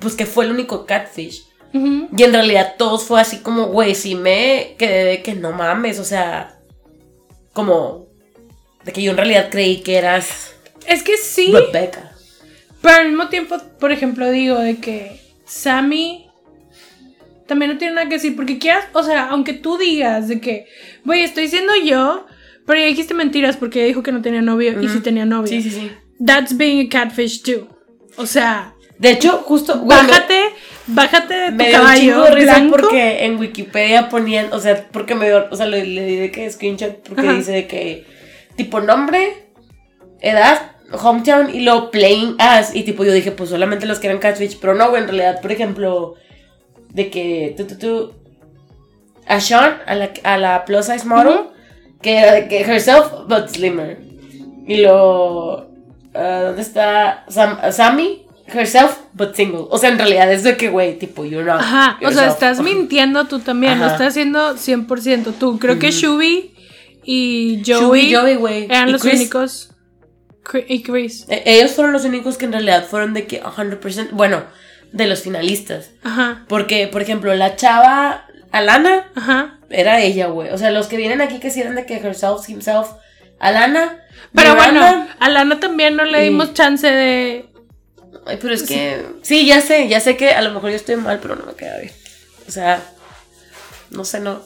pues que fue el único catfish. Y en realidad todos fue así como, güey, sí me quedé de que no mames, o sea, como de que yo en realidad creí que eras Es que sí. Rebecca. Pero al mismo tiempo, por ejemplo, digo de que Sammy también no tiene nada que decir. Porque quieras, o sea, aunque tú digas de que, güey, estoy siendo yo, pero ya dijiste mentiras porque dijo que no tenía novio y sí tenía novio. Sí, sí, sí. That's being a catfish too. O sea, De hecho, justo, me- bájate, bájate de tu me dio caballo risa blanco. porque en Wikipedia ponían, o sea, porque me dio, o sea, le, le di de que screenshot porque Ajá. dice de que tipo nombre, edad, hometown y lo playing as y tipo yo dije, pues solamente los que eran catfish, pero no, güey, en realidad, por ejemplo, de que tú, tú, tú, a Sean, a la, a la plus size model, que era de que herself but slimmer. Y lo, ah, ¿dónde está Sam, Sammy? Herself but single. O sea, en realidad es de que, güey, tipo, you're not. Ajá, o sea, estás mintiendo tú también, lo estás haciendo 100% tú. Creo que Shubi y Joey, Shubi, Joey, eran Y los Chris. únicos. Y Chris. Eh, Ellos fueron los únicos que en realidad fueron de que 100%, bueno, de los finalistas. Ajá, Porque, por ejemplo, la chava Alana ajá. era ella, güey. O sea, los que vienen aquí que sí eran de que herself, himself, Alana. Pero Miranda, bueno, a Lana también no le y- dimos chance de. Ay, pero es que. Sí, ya sé, ya sé que a lo mejor yo estoy mal, pero no me queda bien. O sea, no sé, no.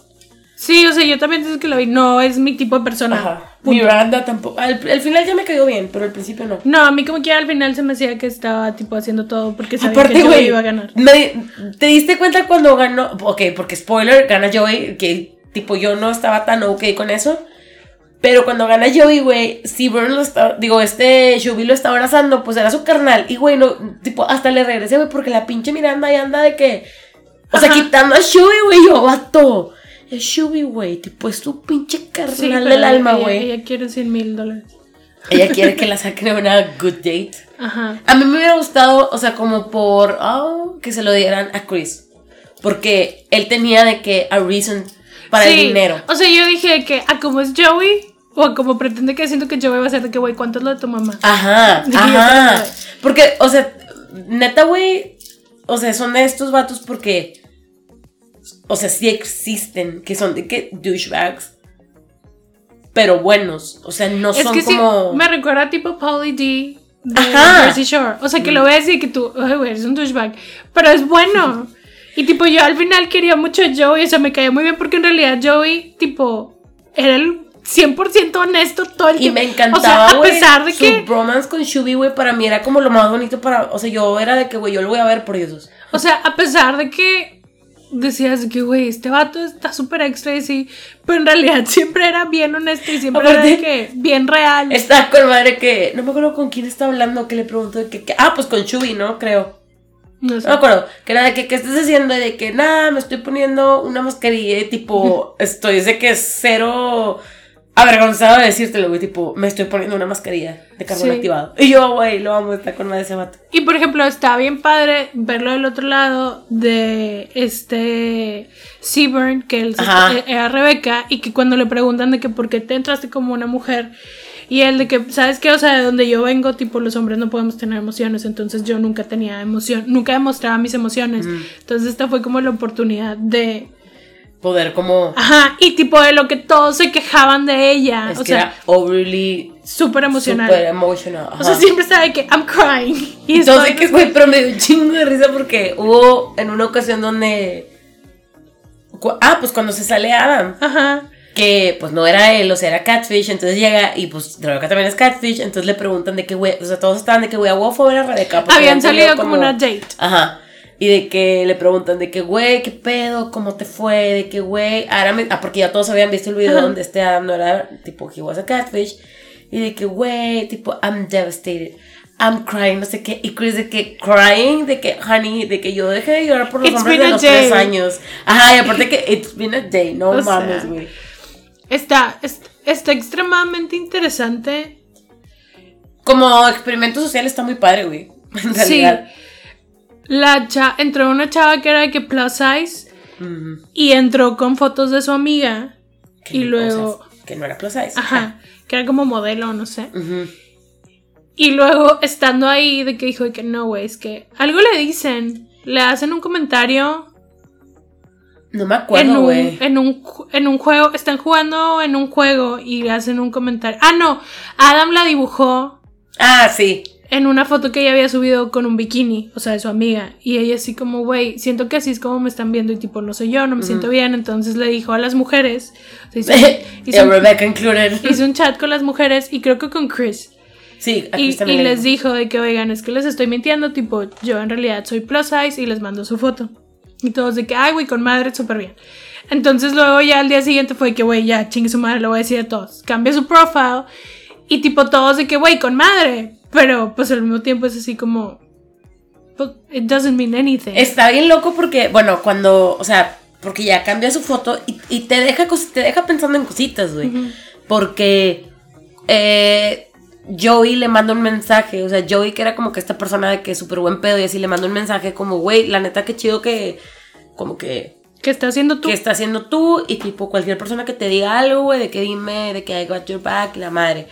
Sí, o sea, yo también desde que lo vi, no es mi tipo de persona. Ajá. Punto. Miranda tampoco. Al, al final ya me quedó bien, pero al principio no. No, a mí como que al final se me hacía que estaba tipo haciendo todo porque sabía Aparte, que Joey iba a ganar. me- ¿te diste cuenta cuando ganó? Ok, porque spoiler, gana Joey, que tipo yo no estaba tan ok con eso. Pero cuando gana Joey, güey, Seaburn lo está, digo, este Shubi lo está abrazando, pues era su carnal. Y, güey, no, tipo, hasta le regresé, güey, porque la pinche Miranda ahí anda de que, o sea, Ajá. quitando a Shubi, güey, yo, vato. Es Shubi, güey, tipo, es tu pinche carnal Sí, del alma, güey. Ella quiere 100 mil dólares. Ella quiere que [laughs] la saquen a una good date. Ajá. A mí me hubiera gustado, o sea, como por oh, que se lo dieran a Chris. Porque él tenía de que a reason para el dinero. O sea, yo dije que a como es Joey o como pretende que siento que Joey va a ser de que, güey, ¿cuánto es lo de tu mamá? Ajá, [laughs] ajá. Porque, o sea, neta, güey, o sea, son de estos vatos porque, o sea, sí existen, que son de que douchebags, pero buenos. O sea, no es son que como... sí, me recuerda tipo Pauly D de Ajá. Jersey Shore. O sea, que lo ves y que tú, ay, güey, eres un douchebag. Pero es bueno. [laughs] Y tipo, yo al final quería mucho a Joey, o sea, me caía muy bien porque en realidad Joey, tipo, era el 100% honesto todo el Y tiempo. me encantaba, O sea, a pesar de su que, bromance con Shubi, güey, para mí era como lo más bonito para... O sea, yo era de que, güey, yo lo voy a ver por dos. o sea, a pesar de que decías que, güey, este vato está súper extra y sí, pero en realidad [laughs] siempre era bien honesto y siempre era de Aparte- que bien real. Está con madre que... No me acuerdo con quién está hablando, que le preguntó de que... que- ah, pues con Shubi, ¿no? Creo. No sé. No me acuerdo. Que era de que, ¿qué estás haciendo? De que, nada, me estoy poniendo una mascarilla y tipo, [laughs] estoy de que cero avergonzado de decírtelo, güey. Tipo, me estoy poniendo una mascarilla de carbón Sí. activado. Y yo, güey, lo amo, está con madre ese vato. Y por ejemplo, está bien padre verlo del otro lado de este Seaburn, que él eh, era Rebeca, y que cuando le preguntan de que por qué te entraste como una mujer, y él de que, ¿sabes qué? O sea, de donde yo vengo, tipo, los hombres no podemos tener emociones, entonces yo nunca tenía emoción, nunca demostraba mis emociones. Entonces esta fue como la oportunidad de... Poder como... Ajá, y tipo de lo que todos se quejaban de ella, es o que sea, era overly... súper emocional. Super emotional. O sea, siempre estaba de que, I'm crying. [laughs] Y Entonces, que güey, pero me dio un chingo de risa porque hubo en una ocasión donde. Ah, pues cuando se sale Adam, Ajá. que pues no era él, o sea, era Catfish, entonces llega y pues Rebeca también es Catfish, entonces le preguntan de qué güey, o sea, todos estaban de que güey, a huevo fue a Rebeca. Habían salido como una date. Ajá. Y de que le preguntan de que, güey, ¿qué pedo? ¿Cómo te fue? De que, güey, Adam... Ah, porque ya todos habían visto el video Ajá. donde este Adam no era, tipo, he was a catfish. Y de que, güey, tipo, I'm devastated. I'm crying, no sé qué. Y Chris de que crying, de que, honey, de que yo dejé de llorar por los It's hombres de los day. tres años. Ajá, y aparte que it's been a day, no O mames, güey. Está, es- está extremadamente interesante. Como experimento social está muy padre, güey. [laughs] En Sí. La cha entró una chava que era de que plus size y entró con fotos de su amiga. Que Y no- luego- que no era plus size. Ajá. Que era como modelo, no sé. Y luego, estando ahí, de que dijo de que no, güey, es que algo le dicen. Le hacen un comentario No me acuerdo, güey. en, un, en un juego. Están jugando en un juego y le hacen un comentario. Ah, no. Adam la dibujó Ah, sí. En una foto que ella había subido con un bikini, o sea, de su amiga. Y ella así como, güey, siento que así es como me están viendo y tipo, no soy yo, no me siento bien. Entonces le dijo a las mujeres. o sea, hizo, hizo un, [laughs] Rebecca included. [laughs] hizo un chat con las mujeres y creo que con Chris. Sí, aquí Y, y le les dijo de que, oigan, es que les estoy mintiendo, tipo, yo en realidad soy plus size y les mando su foto. Y todos de que, ay, güey, con madre, súper bien. Entonces luego ya al día siguiente fue que, güey, ya, chingue su madre, lo voy a decir a todos. Cambia su profile y tipo todos de que, güey, con madre. Pero pues al mismo tiempo es así como, pues, it doesn't mean anything. Está bien loco porque, bueno, cuando, o sea, porque ya cambia su foto y, y te, deja, te deja pensando en cositas, güey. Porque eh, Joey le manda un mensaje, o sea, Joey que era como que esta persona de que es súper buen pedo y así le manda un mensaje como, güey, la neta que chido que, como que, ¿Qué está haciendo tú? que está haciendo tú y tipo cualquier persona que te diga algo, güey, de que dime, de que I got your back, la madre.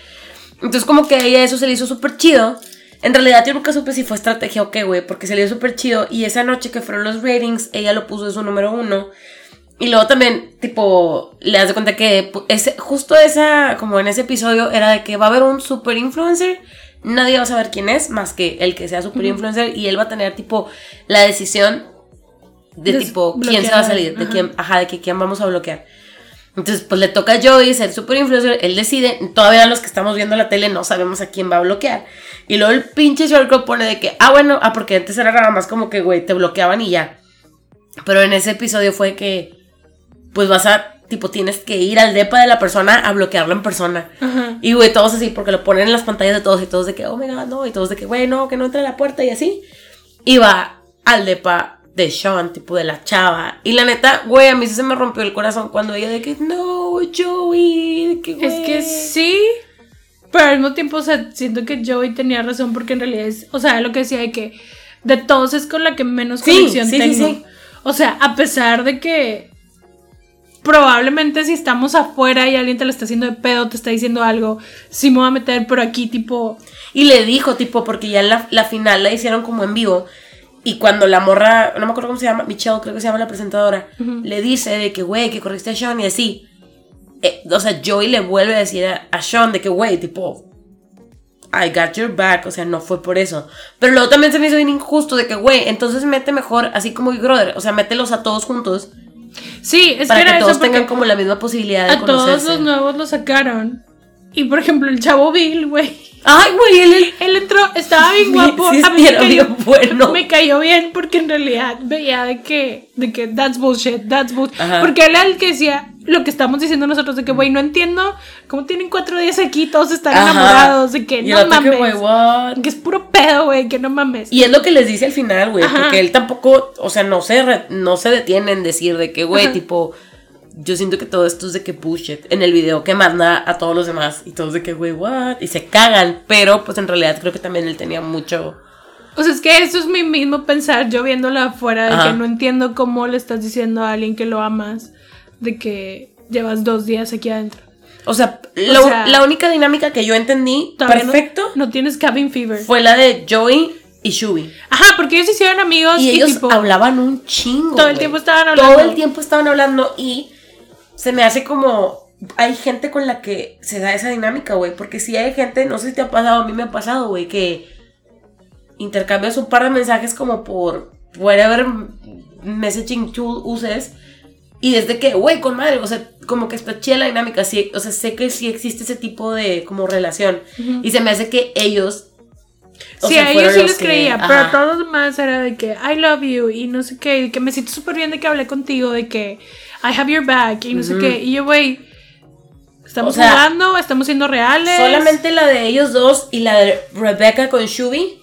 Entonces como que a ella eso se le hizo súper chido. En realidad yo nunca supe si fue estrategia o qué, güey, porque se le hizo súper chido. Y esa noche que fueron los ratings, ella lo puso de su número uno. Y luego también, tipo, le das de cuenta que ese, justo esa, como en ese episodio, era de que va a haber un super influencer. Nadie va a saber quién es, más que el que sea super influencer. Y él va a tener, tipo, la decisión de, tipo, quién se va a salir, de quién, ajá, de que quién vamos a bloquear. Entonces, pues le toca a Joey ser super influencer, él decide, todavía los que estamos viendo la tele no sabemos a quién va a bloquear. Y luego el pinche Shortcut pone de que, ah, bueno, ah, porque antes era nada más como que, güey, te bloqueaban y ya. Pero en ese episodio fue que, pues vas a, tipo, tienes que ir al depa de la persona a bloquearlo en persona. Y, güey, todos así, porque lo ponen en las pantallas de todos y todos de que, oh, my God, no, y todos de que, güey, no, que no entre a la puerta y así. Y va al depa de Sean, tipo de la chava. Y la neta, güey, a mí sí se me rompió el corazón cuando ella de que, no, Joey, que, Es que güey". sí, pero al mismo tiempo, o sea, siento que Joey tenía razón porque en realidad es, o sea, lo que decía de que de todos es con la que menos Sí, conexión sí, sí, tengo. sí. O sea, a pesar de que probablemente si estamos afuera y alguien te lo está haciendo de pedo, te está diciendo algo, sí me voy a meter, pero aquí tipo, Y le dijo, tipo, porque ya la, la final la hicieron como en vivo. Y cuando la morra, no me acuerdo cómo se llama, Michelle, creo que se llama la presentadora, le dice de que, güey, que corriste a Sean y así. Eh, o sea, Joey le vuelve a decir a, a Sean de que, güey, tipo, I got your back. O sea, no fue por eso. Pero luego también se me hizo bien injusto de que, güey, entonces mete mejor, así como Big Brother. O sea, mételos a todos juntos sí, es para que que, todos tengan como la misma posibilidad de a todos conocerse. los nuevos lo sacaron. Y por ejemplo, el chavo Bill, güey. Ay, güey, él, entró, estaba bien guapo. Sí, a mí me cayó, bien bueno. me cayó bien porque en realidad veía de que, de que that's bullshit, that's bullshit. Ajá. Porque él era el que decía lo que estamos diciendo nosotros, de que, güey, no entiendo cómo tienen cuatro días aquí, todos están Ajá. enamorados, de que Y no que, mames. güey, what? que es puro pedo, güey, que no mames. Y es lo que les dice al final, güey, porque él tampoco, o sea, no se, re- no se detiene en decir de que, güey, tipo, yo siento que todo esto es de que push it en el video que manda a todos los demás y todos de que, güey, what, y se cagan, pero pues en realidad creo que también él tenía mucho, O sea, es que eso es mi mismo pensar, yo viéndola afuera, de Ajá. que no entiendo cómo le estás diciendo a alguien que lo amas, de que llevas dos días aquí adentro. o sea, lo- sea, la única dinámica que yo entendí Todavía no- perfecto No, tienes cabin fever. fue la de Joey y Shubi. Ajá, porque ellos se hicieron amigos Y y, ellos tipo, hablaban un chingo. Todo el güey. tiempo estaban hablando. Todo el tiempo estaban hablando y se me hace como. Hay gente con la que se da esa dinámica, güey. Porque si hay gente, no sé si te ha pasado, a mí me ha pasado, güey, que intercambias un par de mensajes como por whatever messaging tool uses. Y desde que, güey, con madre, o sea, como que está chida la dinámica, sí, o sea, sé que sí existe ese tipo de como relación. Y se me hace que ellos... o sí, sea, a ellos sí los les que- creía, ajá. pero a todos los demás era de que I love you y no sé qué, y que me siento súper bien de que hablé contigo, de que I have your back y no sé qué. Y yo, güey, ¿Estamos O sea, jugando? ¿Estamos siendo reales? Solamente la de ellos dos y la de Rebecca con Shubi.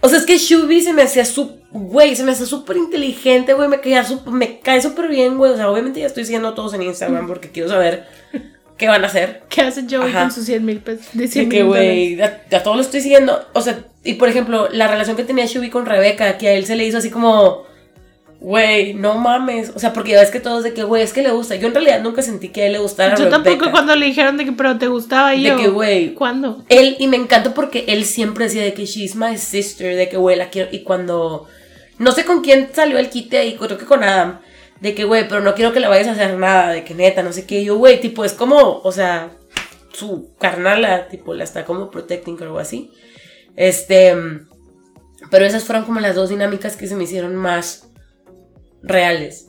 O sea, es que Shubi se me hacía su. Güey, se me hacía súper inteligente, güey. Me, caía sup- me cae súper bien, güey. O sea, obviamente ya estoy siguiendo todos en Instagram porque quiero saber qué van a hacer. ¿Qué hace Joey Ajá. con sus 100 mil pesos? De De 100 que, mil güey, a, a todos lo estoy siguiendo. O sea, y por ejemplo, la relación que tenía Shubi con Rebeca, que a él se le hizo así como. Güey, no mames. O sea, porque ya ves que todos de que, güey, es que le gusta. Yo en realidad nunca sentí que a él le gustara Yo tampoco Rebecca. cuando le dijeron de que pero te gustaba y De yo. que, güey, ¿Cuándo? Él, y me encanta porque él siempre decía de que she's my sister, de que, güey, la quiero. Y cuando. No sé con quién salió el quite ahí, creo que con Adam. De que, güey, pero no quiero que le vayas a hacer nada, de que neta, no sé qué. Y yo, güey, tipo, es como, o sea, su carnala, tipo, la está como protecting o algo así. Este. Pero esas fueron como las dos dinámicas que se me hicieron más reales.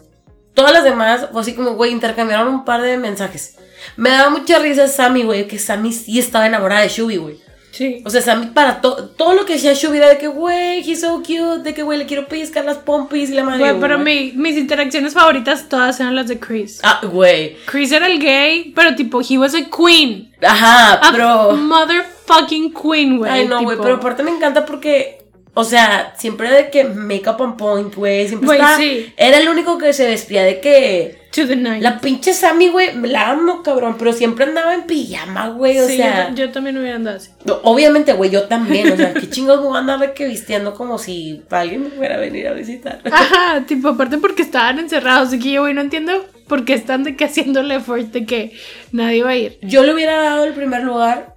Todas las demás, fue así como, güey, intercambiaron un par de mensajes. Me daba mucha risa Sammy, güey, que Sammy sí estaba enamorada de Shubi, güey. Sí. O sea, Sammy para to- todo lo que decía Shubi era de que, güey, he's so cute, de que, güey, le quiero pellizcar las pompis y la madre. Güey, pero mi- mis interacciones favoritas todas eran las de Chris. Ah, güey. Chris era el gay, pero tipo, he was a queen. Ajá, A pero... motherfucking queen, güey. Ay, no, güey, tipo. pero aparte me encanta porque... O sea, siempre de que make-up on point, güey. Siempre estaba- sí. Era el único que se vestía de que... To the nine. La pinche Sammy, güey, la amo, cabrón. Pero siempre andaba en pijama, güey. O Sí, sea... yo, yo también hubiera andado así. Obviamente, güey, yo también. O sea, qué chingos me voy a andar que vistiendo como si alguien me fuera a venir a visitar. [laughs] Ajá, tipo, aparte porque estaban encerrados. Y que yo, güey, no entiendo por qué están de que effort de que nadie va a ir. Yo le hubiera dado el primer lugar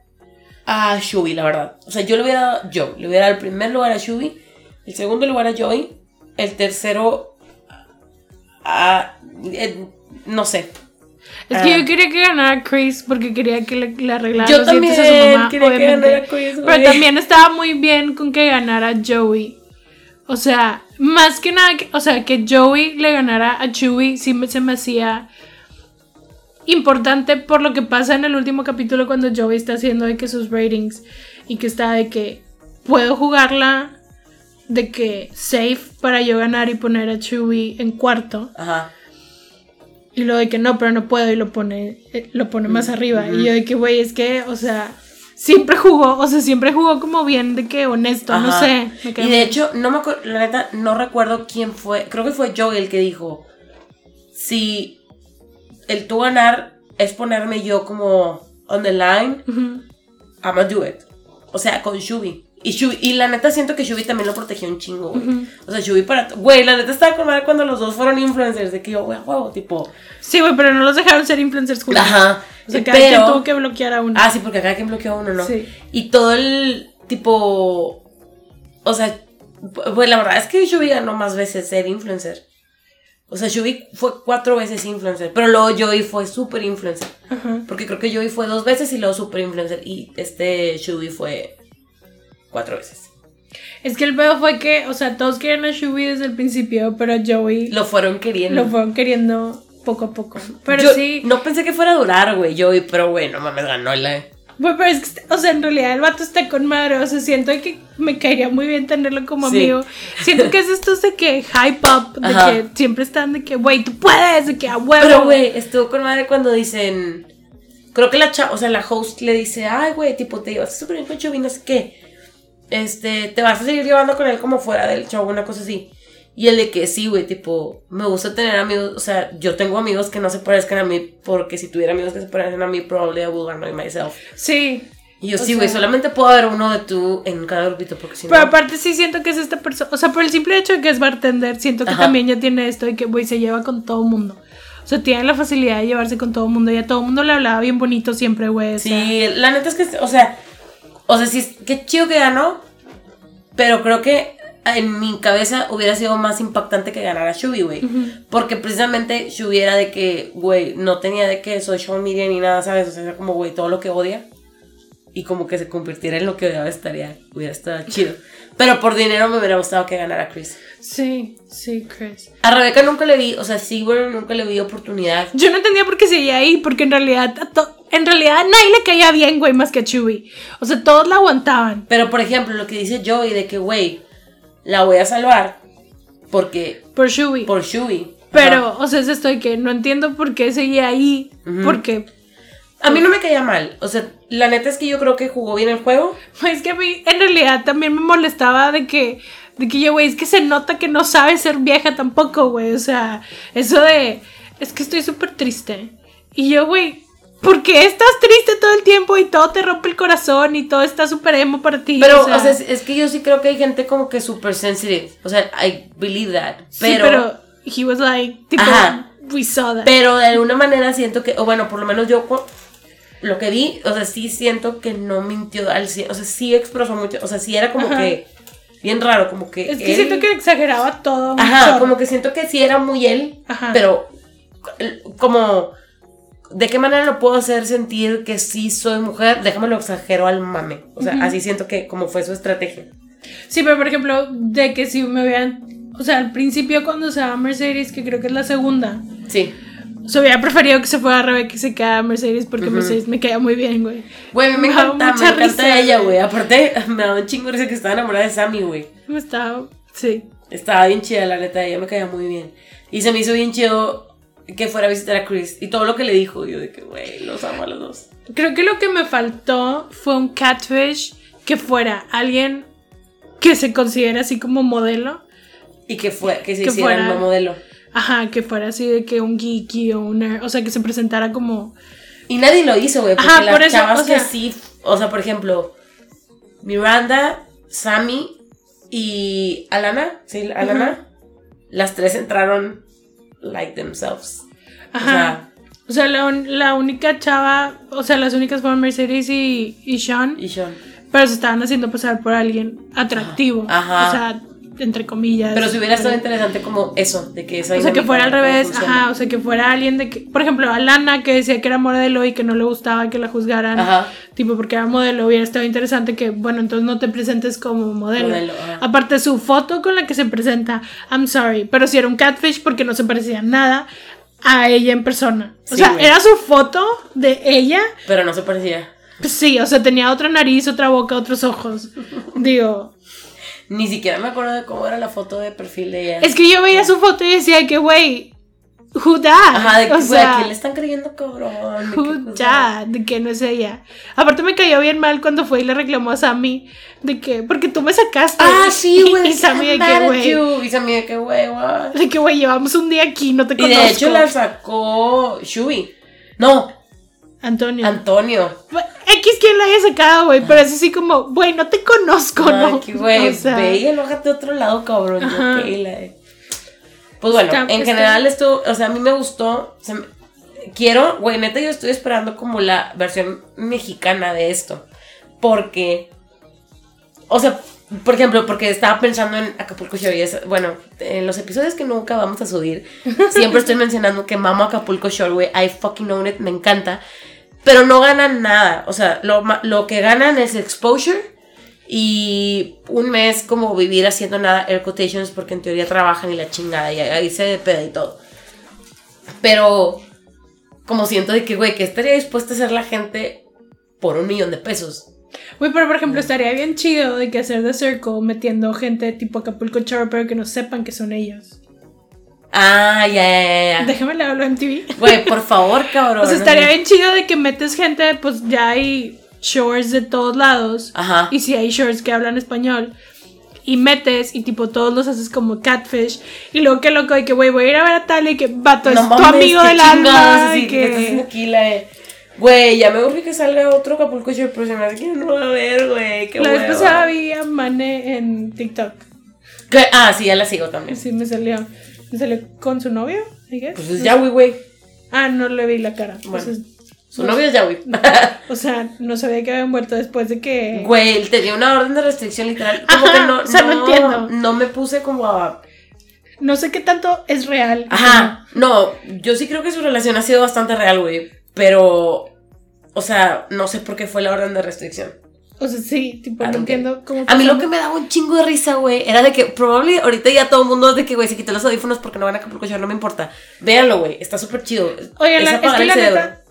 a Shubi, la verdad. O sea, yo le hubiera dado, yo le hubiera dado el primer lugar a Shubi, el segundo lugar a Joey, el tercero a. eh, no sé. Es que Ah. yo quería que ganara Chris porque quería que le, le arreglara Yo los dientes a también su mamá, quería que obviamente. ganara Chris, Pero también estaba muy bien con que ganara Joey. O sea, más que nada, que- o sea, que Joey le ganara a Chewie sí se me hacía importante por lo que pasa en el último capítulo cuando Joey está haciendo de que sus ratings y que está de que puedo jugarla de que safe para yo ganar y poner a Chewie en cuarto. Ajá. Y lo de que no, pero no puedo y lo pone, eh, lo pone más arriba. Y yo de que, güey, es que, o sea, siempre jugó, o sea, siempre jugó como bien de que honesto, no sé. me Y de hecho, no me acuerdo, la neta, no recuerdo quién fue. Creo que fue Joey el que dijo: Si el tú ganar es ponerme yo como on the line, Ujú. I'ma do it. O sea, con Shubi. Y, Shubi, y la neta siento que Shubi también lo protegió un chingo, güey. O sea, Shubi para... Güey, la neta estaba con madre cuando los dos fueron influencers. De que yo, güey, huevo, tipo... Sí, güey, pero no los dejaron ser influencers juntos. Ajá. O sea, cada quien pero... tuvo que bloquear a uno. Ah, sí, porque cada quien bloqueó a uno, ¿no? Sí. Y todo el tipo... O sea, pues la verdad es que Shubi ganó más veces ser influencer. O sea, Shubi fue cuatro veces influencer. Pero luego Joey fue super influencer. Porque creo que Joey fue dos veces y luego super influencer. Y este Shubi fue cuatro veces. Es que el pedo fue que, o sea, todos querían a Shubi desde el principio, pero a Joey lo, Lo fueron queriendo. fueron queriendo poco a poco. Pero Yo sí. No pensé que fuera a durar, güey, Joey, pero güey, no mames, ganó la. Güey, pero es que, o sea, en realidad el vato está con madre. O sea, siento que me caería muy bien tenerlo como Sí. amigo. Siento que es estos de que hype up, de Ajá. que siempre están de que, güey, tú puedes, de que a huevo. Pero, güey, estuvo con madre cuando dicen. Creo que la chava, o sea, la host le dice, ay, güey, tipo, te llevas súper bien con Chovy, no sé qué. Este, te vas a seguir llevando con él como fuera del show, una cosa así. Y el de que sí, güey, tipo, me gusta tener amigos, o sea, yo tengo amigos que no se parezcan a mí, porque si tuviera amigos que se parecen a mí, probably I would annoy myself. Sí. Y yo O sí, güey, solamente puedo haber uno de tú en cada grupito, porque si Pero no. aparte sí siento que es esta persona, o sea, por el simple hecho de que es bartender, siento que Ajá. también ya tiene esto de que, güey, se lleva con todo mundo. O sea, tiene la facilidad de llevarse con todo mundo y a todo mundo le hablaba bien bonito siempre, güey. sea. Sí, la neta es que, o sea, o sea, sí, qué chido que ganó, pero creo que en mi cabeza hubiera sido más impactante que ganara Shubi, güey. Porque precisamente Shubi era de que, güey, no tenía de que social media ni nada, ¿sabes? O sea, era como, güey, todo lo que odia. Y como que se convirtiera en lo que odiaba estaría, hubiera estado chido. Pero por dinero me hubiera gustado que ganara Chris. Sí, sí, Chris. A Rebeca nunca le vi, o sea, sí, bueno, nunca le vi oportunidad. Yo no entendía por qué seguía ahí, porque en realidad, en realidad a nadie le caía bien, güey, más que a Chewie. O sea, todos la aguantaban. Pero, por ejemplo, lo que dice Joey de que, güey, la voy a salvar porque Por Chewie. por Shubi. Pero, o sea, es esto de que no entiendo por qué seguía ahí. Porque, A mí no me caía mal. O sea, la neta es que yo creo que jugó bien el juego. [laughs] Es que a mí en realidad también me molestaba de que, de que yo, güey, es que se nota que no sabe ser vieja tampoco, güey. O sea, eso de, es que estoy súper triste. Y yo, güey, ¿por qué estás triste todo el tiempo y todo te rompe el corazón y todo está súper emo para ti? Pero, o sea, es, es que yo sí creo que hay gente como que súper sensitive. O sea, I believe that. Pero, sí, pero he was like, tipo, Ajá. we saw that. pero de alguna manera siento que, o bueno, por lo menos yo lo que vi, o sea, sí siento que no mintió al 100. O sea, sí expresó mucho. O sea, sí era como Ajá. que bien raro, como que. es que él- siento que exageraba todo. Ajá, chorro. como que siento que sí era muy él, Ajá. pero como ¿de qué manera lo puedo hacer sentir que sí soy mujer? Déjame lo exagero al mame. O sea, así siento que como fue su estrategia. Sí, pero por ejemplo, de que si me hubieran. O sea, al principio cuando se va Mercedes, que creo que es la segunda, Sí. o sea, hubiera preferido que se fuera Rebeca y se quedara Mercedes porque Mercedes me caía muy bien, güey. Güey, a me encanta, me encanta risa, ella, güey. Aparte, [laughs] me daba un chingo risa que estaba enamorada de Sammy, güey. Me estaba. Sí. Estaba bien chida, la neta, ella me caía muy bien. Y se me hizo bien chido que fuera a visitar a Chris. Y todo lo que le dijo, yo de que, güey, los amo a los dos. Creo que lo que me faltó fue un catfish que fuera alguien que se considera así como modelo. Y que fue, que se Que hiciera fuera- el modelo. Ajá, que fuera así de que un geeky o un nerd, o sea, que se presentara como... Y nadie lo hizo, güey. Porque Ajá, las por eso, chavas o sea- que sí. O sea, por ejemplo, Miranda, Sammy y Alana. Sí, Alana. Las tres entraron like themselves. Ajá. O sea, la, un- la única chava, o sea, las únicas fueron Mercedes y, y Sean, y Sean. pero se estaban haciendo pasar por alguien atractivo. Ajá. O sea, entre comillas. Pero si hubiera estado interesante como eso, de que esa O sea, que fuera al revés, ajá, o sea, que fuera alguien de que, por ejemplo, Alana que decía que era modelo y que no le gustaba que la juzgaran, Ajá. tipo porque era modelo, hubiera estado interesante que, bueno, entonces no te presentes como modelo. Modelo. Aparte su foto con la que se presenta, I'm sorry, pero si era un catfish porque no se parecía nada a ella en persona. O Sí, sea, güey. era su foto de ella, Pero no se parecía. pues sí, o sea, tenía otra nariz, otra boca, otros ojos. [laughs] Digo, Ni siquiera me acuerdo de cómo era la foto de perfil de ella. es que yo veía su foto y decía que, güey, who that? Ajá, de que, o güey, sea, ¿a quién le están creyendo, cabrón? De que, Who that? de que no es ella. Aparte me cayó bien mal cuando fue y le reclamó a Sammy de que, porque tú me sacaste. Ah, sí, [laughs] güey. Y Sammy de que, güey. Y Sammy de que, güey, de que, güey, llevamos un día aquí, no te Y conozco. de hecho la sacó Shubi. No, Antonio. Antonio. X quien la haya sacado, güey, pero es así como, güey, no te conozco, ¿no? güey, O sea, ve y enójate a otro lado, cabrón. qué, la de- Pues bueno, Está- en está- general esto, o sea, a mí me gustó. se me- Quiero, güey, neta, yo estoy esperando como la versión mexicana de esto. Porque, o sea, por ejemplo, porque estaba pensando en Acapulco Shore. y es- bueno, en los episodios que nunca vamos a subir, siempre estoy [laughs] mencionando que mamo Acapulco Shore, güey. I fucking own it, me encanta. Pero no ganan nada. O sea, lo, ma- lo que ganan es exposure y un mes como vivir haciendo nada, air quotations, porque en teoría trabajan y la chingada y ahí se de peda y todo. Pero como siento de que, güey, que estaría dispuesta a hacer la gente por un millón de pesos. Güey, pero por ejemplo, estaría bien chido de que hacer The Circle metiendo gente tipo Acapulco Shore, pero que no sepan que son ellos. Ah, ya, ya, ya. Déjame le hablo en MTV. Güey, por [laughs] favor, cabrón. Sea, estaría bien chido de que metes gente, pues ya hay shorts de todos lados. Ajá. Y si hay shorts que hablan español. Y metes y tipo todos los haces como catfish. Y luego qué loco de que, güey, voy a ir a ver a tal y que vato es No tu mames, amigo qué del alma. así, y que estás que... aquí la de- Güey, ya me urge que salga otro Acapulco Shore, pero se me hace que no va a ver, güey. Qué La vez pasada vi a Mane en TikTok. ¿Qué? Ah, sí, ya la sigo también. Sí, me salió. Salió con su novio, I guess. Pues es Yawi, güey. Ah, no le vi la cara. Bueno. Entonces, Su novio es Yawi. o sea, no sabía que había muerto después de que. Güey, él tenía una orden de restricción literal. Como Ajá, que no, o sea, no entiendo. no me puse como a. No sé qué tanto es real. Ajá, no, yo sí creo que su relación ha sido bastante real, güey. Pero, o sea, no sé por qué fue la orden de restricción. O sea, sí, tipo, I no entiendo cómo. A mí lo que me daba un chingo de risa, güey, era de que probablemente ahorita ya todo el mundo de que, güey, se quitó los audífonos porque no van a Acapulco Shore, no me importa. Véanlo, güey, está súper chido. Oye, la- es que la neta-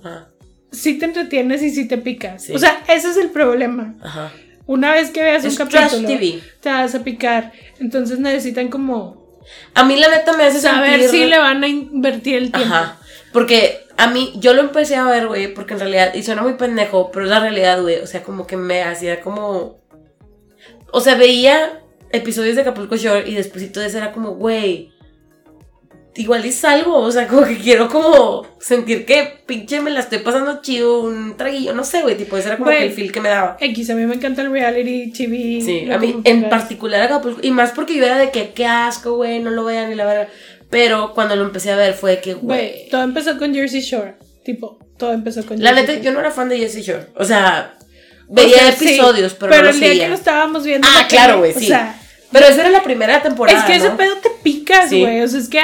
Sí te entretienes y sí te picas. Sí. O sea, ese es el problema. ajá. Una vez que veas un Es capítulo, TV. te vas a picar. Entonces necesitan como A mí la neta me hace saber sentir... si le van a invertir el tiempo. Ajá. Porque A mí, yo lo empecé a ver, güey, porque en realidad, y suena muy pendejo, pero es la realidad, güey. O sea, como que me hacía como. O sea, veía episodios de Acapulco Shore y después de eso era como, güey. Igual y salgo, o sea, como que quiero como sentir que pinche me la estoy pasando chido, un traguillo, no sé, güey, tipo, ese era como que el feel que me daba. X, a mí me encanta el reality TV. Sí, a mí en particular Acapulco, y más porque yo era de que qué asco, güey, no lo vean ni la verdad. Pero cuando lo empecé a ver fue que, Güey, todo empezó con Jersey Shore. Tipo, todo empezó con La Jersey neta, Shore. yo no era fan de Jesse Shore. O sea, O veía sí, episodios, pero, no el los día seguía. que lo estábamos viendo. Ah, claro, güey, O sí. sea, Pero esa era la primera temporada. es que ese pedo te picas, Sí. güey. O sea, es que,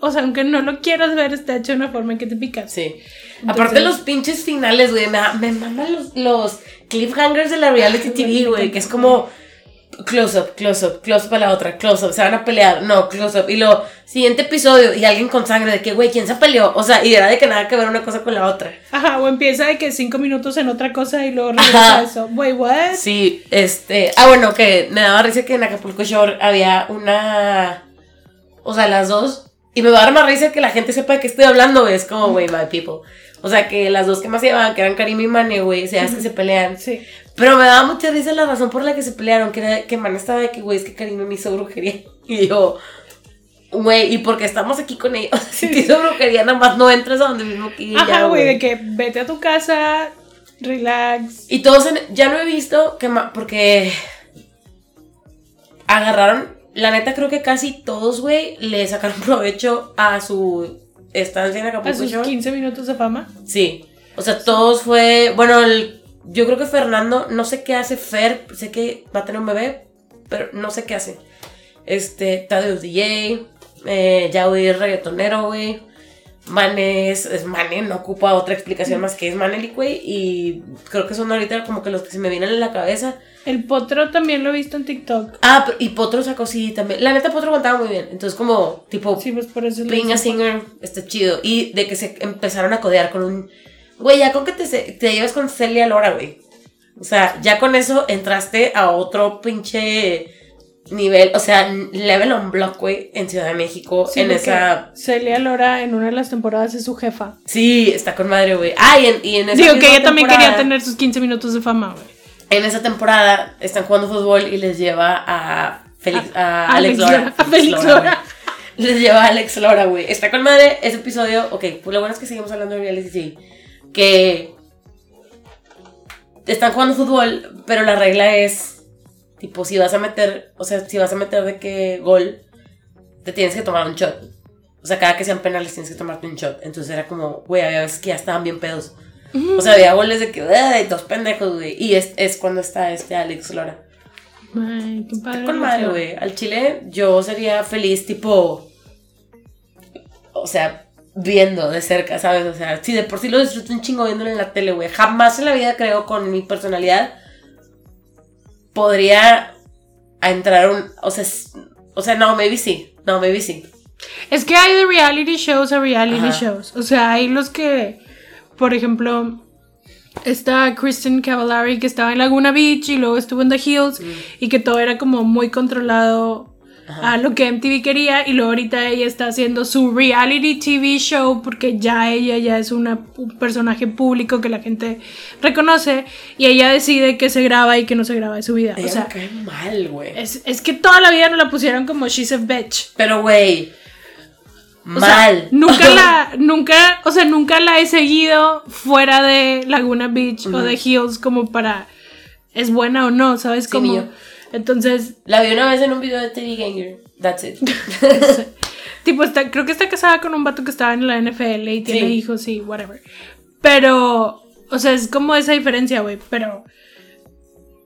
o sea, aunque no lo quieras ver, está hecho de una forma en que te picas. Sí. Entonces- Aparte los pinches finales, güey, me, me maman los, los cliffhangers de la reality TV, güey, que es como close up, close up, close up a la otra, close up, se van a pelear, no, close up, y lo siguiente episodio y alguien con sangre de que, güey, ¿quién se peleó? O sea, y era de que nada que ver una cosa con la otra. Ajá, o empieza de que cinco minutos en otra cosa y luego regresa Ajá. eso. Güey, what? Sí, este, ah, bueno, que me daba risa que en Acapulco Shore había una, o sea, las dos, y me va a dar más risa que la gente sepa de qué estoy hablando, es como, güey, my people. O sea, que las dos que más se llevaban, que eran Karim y Mane, güey, o sea, es que se pelean. Sí. Pero me daba mucha risa la razón por la que se pelearon, que era que Man estaba de que, güey, es que Karime me hizo brujería. [laughs] Y yo, güey, ¿y porque estamos aquí con ellos? Sea, [laughs] si te hizo brujería, nada más no entras a donde mismo que Ajá, güey, de que vete a tu casa, relax. Y todos, en- ya no he visto que, porque agarraron, la neta creo que casi todos, güey, le sacaron [laughs] provecho a su estancia en A Acapulco sus Shore. 15 minutos de fama. Sí. O sea, todos fue. Bueno, el- yo creo que Fernando, no sé qué hace Fer, sé que va a tener un bebé, pero no sé qué hace. Este, Tadeo es DJ, eh, Yaui es reggaetonero, güey. Mane es, es Mane, no ocupa otra explicación más que es Manelik, güey. Y creo que son ahorita como que los que se me vienen en la cabeza. El potro también lo he visto en TikTok. Ah, y Potro sacó sí también. La neta, Potro cantaba muy bien. Entonces, como, tipo, Sí, pues por eso lo Being a hice. Singer está chido. Y de que se empezaron a codear con un. Güey, ya con que te, llevas con Celia Lora, güey. O sea, ya con eso entraste a otro pinche nivel. O sea, level on block, güey, en Ciudad de México. Sí, en esa. Celia Lora en una de las temporadas es su jefa. Sí, está con madre, güey. Ah, y en, y en esa Digo que ella también quería tener sus 15 minutos de fama, güey. En esa temporada están jugando fútbol y les lleva a Félix, a, A Alex Lora. A Félix Lora. Les lleva a Alex Lora, güey. Está con madre ese episodio. Ok, pues lo bueno es que seguimos hablando de reality, sí. Que están jugando fútbol, pero la regla es, tipo, si vas a meter, o sea, si vas a meter de que gol, te tienes que tomar un shot. O sea, cada que sean penales tienes que tomarte un shot. Entonces era como, güey, había veces que ya estaban bien pedos. O sea, había goles de que, "Ay, dos pendejos, güey. Y es, es cuando está este Alex Lora. Ay, qué padre. Con madre, güey. Al Chile yo sería feliz, tipo. O sea, viendo de cerca, ¿sabes? O sea, si de por sí lo disfruto un chingo viéndolo en la tele, güey. Jamás en la vida creo con mi personalidad podría entrar un. O sea, o sea, no, maybe sí. No, maybe sí. Es que hay de reality shows a reality Ajá. shows. O sea, hay los que, por ejemplo, está Kristen Cavallari que estaba en Laguna Beach y luego estuvo en The Hills y que todo era como muy controlado a lo que MTV quería y luego ahorita ella está haciendo su reality TV show porque ya ella ya es una, un personaje público que la gente reconoce y ella decide que se graba y que no se graba de su vida. Ella O sea, me cae mal, güey. es, es que toda la vida nos la pusieron como She's a Bitch. Pero, güey. O sea, Mal. nunca [laughs] la, nunca, o sea, nunca la he seguido fuera de Laguna Beach o de Hills como para es buena o no, ¿sabes? Sí, Como entonces, La vi una vez en un video de Teddy Ganger. That's it. [laughs] tipo está, creo que está casada con un vato que estaba en la NFL y tiene Sí. hijos y whatever. Pero, o sea, es como esa diferencia, güey, pero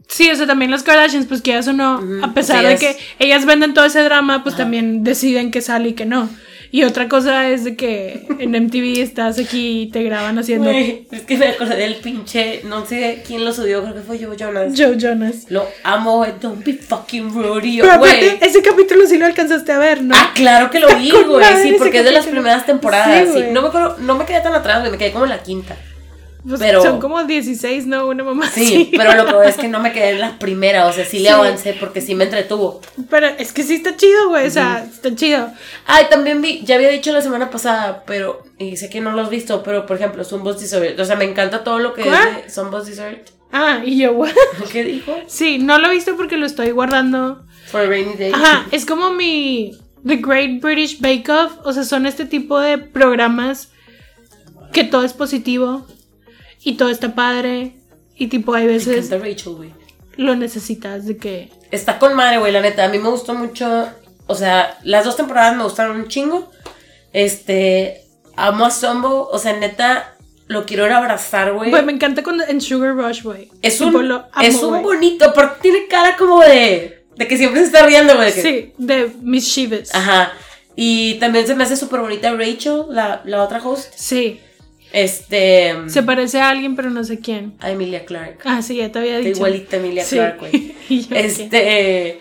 Sí, o sea, también las Kardashians, pues quieras o no, a pesar de ellas- que ellas venden todo ese drama, pues también deciden que sale y que no. Y otra cosa es de que en MTV estás aquí y te graban haciendo es que me acordé del pinche, no sé quién lo subió, creo que fue Joe Jonas. Joe Jonas. Lo amo, güey, don't be fucking rude. Pero güey. aparte, ese capítulo sí lo alcanzaste a ver, ¿no? Ah, claro que lo vi, güey. Sí, porque es de las primeras temporadas. Sí. No me acuerdo, no me quedé tan atrás, güey. Me quedé como en la quinta. Pues Pero- son como 16, ¿no? Una mamá Sí, pero lo que es que no me quedé en la [laughs] primera, o sea, sí le avancé porque sí me entretuvo. Pero es que sí está chido, güey. O sea, está chido. Ay, también vi, ya había dicho la semana pasada, pero, y sé que no lo has visto, pero por ejemplo, Sunbo's Dessert, o sea, me encanta todo lo que ¿Cuál? es de Sunbo's Dessert. Ah, y yo, güey. [laughs] ¿Qué dijo? Sí, no lo he visto porque lo estoy guardando. For a Rainy Day. Ajá, es como mi The Great British Bake Off. O sea, son este tipo de programas que todo es positivo y todo está padre. Y tipo, hay veces Rachel, güey. lo necesitas de que. Está con madre, güey, la neta. A mí me gustó mucho. O sea, las dos temporadas me gustaron un chingo. Este. Amo a Zombo. O sea, neta, lo quiero ir a abrazar, güey. Güey, me encanta cuando en Sugar Rush, güey. Es Tipo, un, lo amo, es un güey. bonito, porque tiene cara como de. De que siempre se está riendo, güey. Sí, de Mischievous. Ajá. Y también se me hace súper bonita Rachel, la, la otra host. Sí, Este. se parece a alguien, pero no sé quién. A Emilia Clark. Ah, sí, ya te había dicho. igualita Emilia Sí. Clark, güey. [laughs] Este.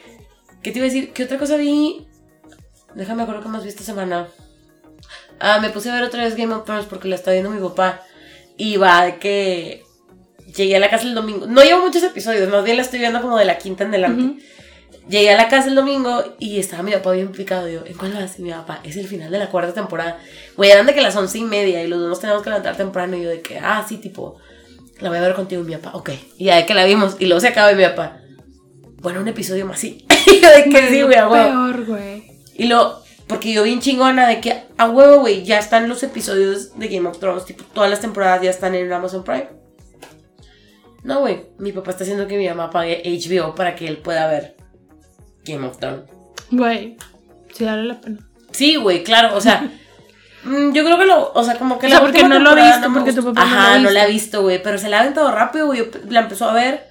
¿Qué te iba a decir? ¿Qué otra cosa vi? Déjame acuerdo que más vi esta semana. Ah, me puse a ver otra vez Game of Thrones porque la está viendo mi papá. Y va de que. Llegué a la casa el domingo. No llevo muchos episodios, más bien la estoy viendo como de la quinta en adelante. Ujú. Llegué a la casa el domingo y estaba mi papá bien picado. Yo, ¿en cuál vas? Y mi papá, es el final de la cuarta temporada. Güey, eran de que las once y media y los dos nos teníamos que levantar temprano. Y yo, de que, ah, sí, tipo, la voy a ver contigo. Y mi papá, ok. Y ya de que la vimos. Y luego se acaba y mi papá, bueno, un episodio más, sí. [laughs] y yo, de que sí, güey, a. Peor, güey. Y luego, porque yo bien chingona de que, a huevo, güey, ya están los episodios de Game of Thrones. Tipo, todas las temporadas ya están en Amazon Prime. No, güey, mi papá está haciendo que mi mamá pague HBO para que él pueda ver Game of Thrones. Güey, sí vale la pena. Sí, güey, claro, o sea, [laughs] mm, yo creo que lo, o sea, como que O sea, porque última no lo viste, me porque tu papá no lo Ajá, no la ha visto, güey, pero se la ha aventado rápido, güey, la empezó a ver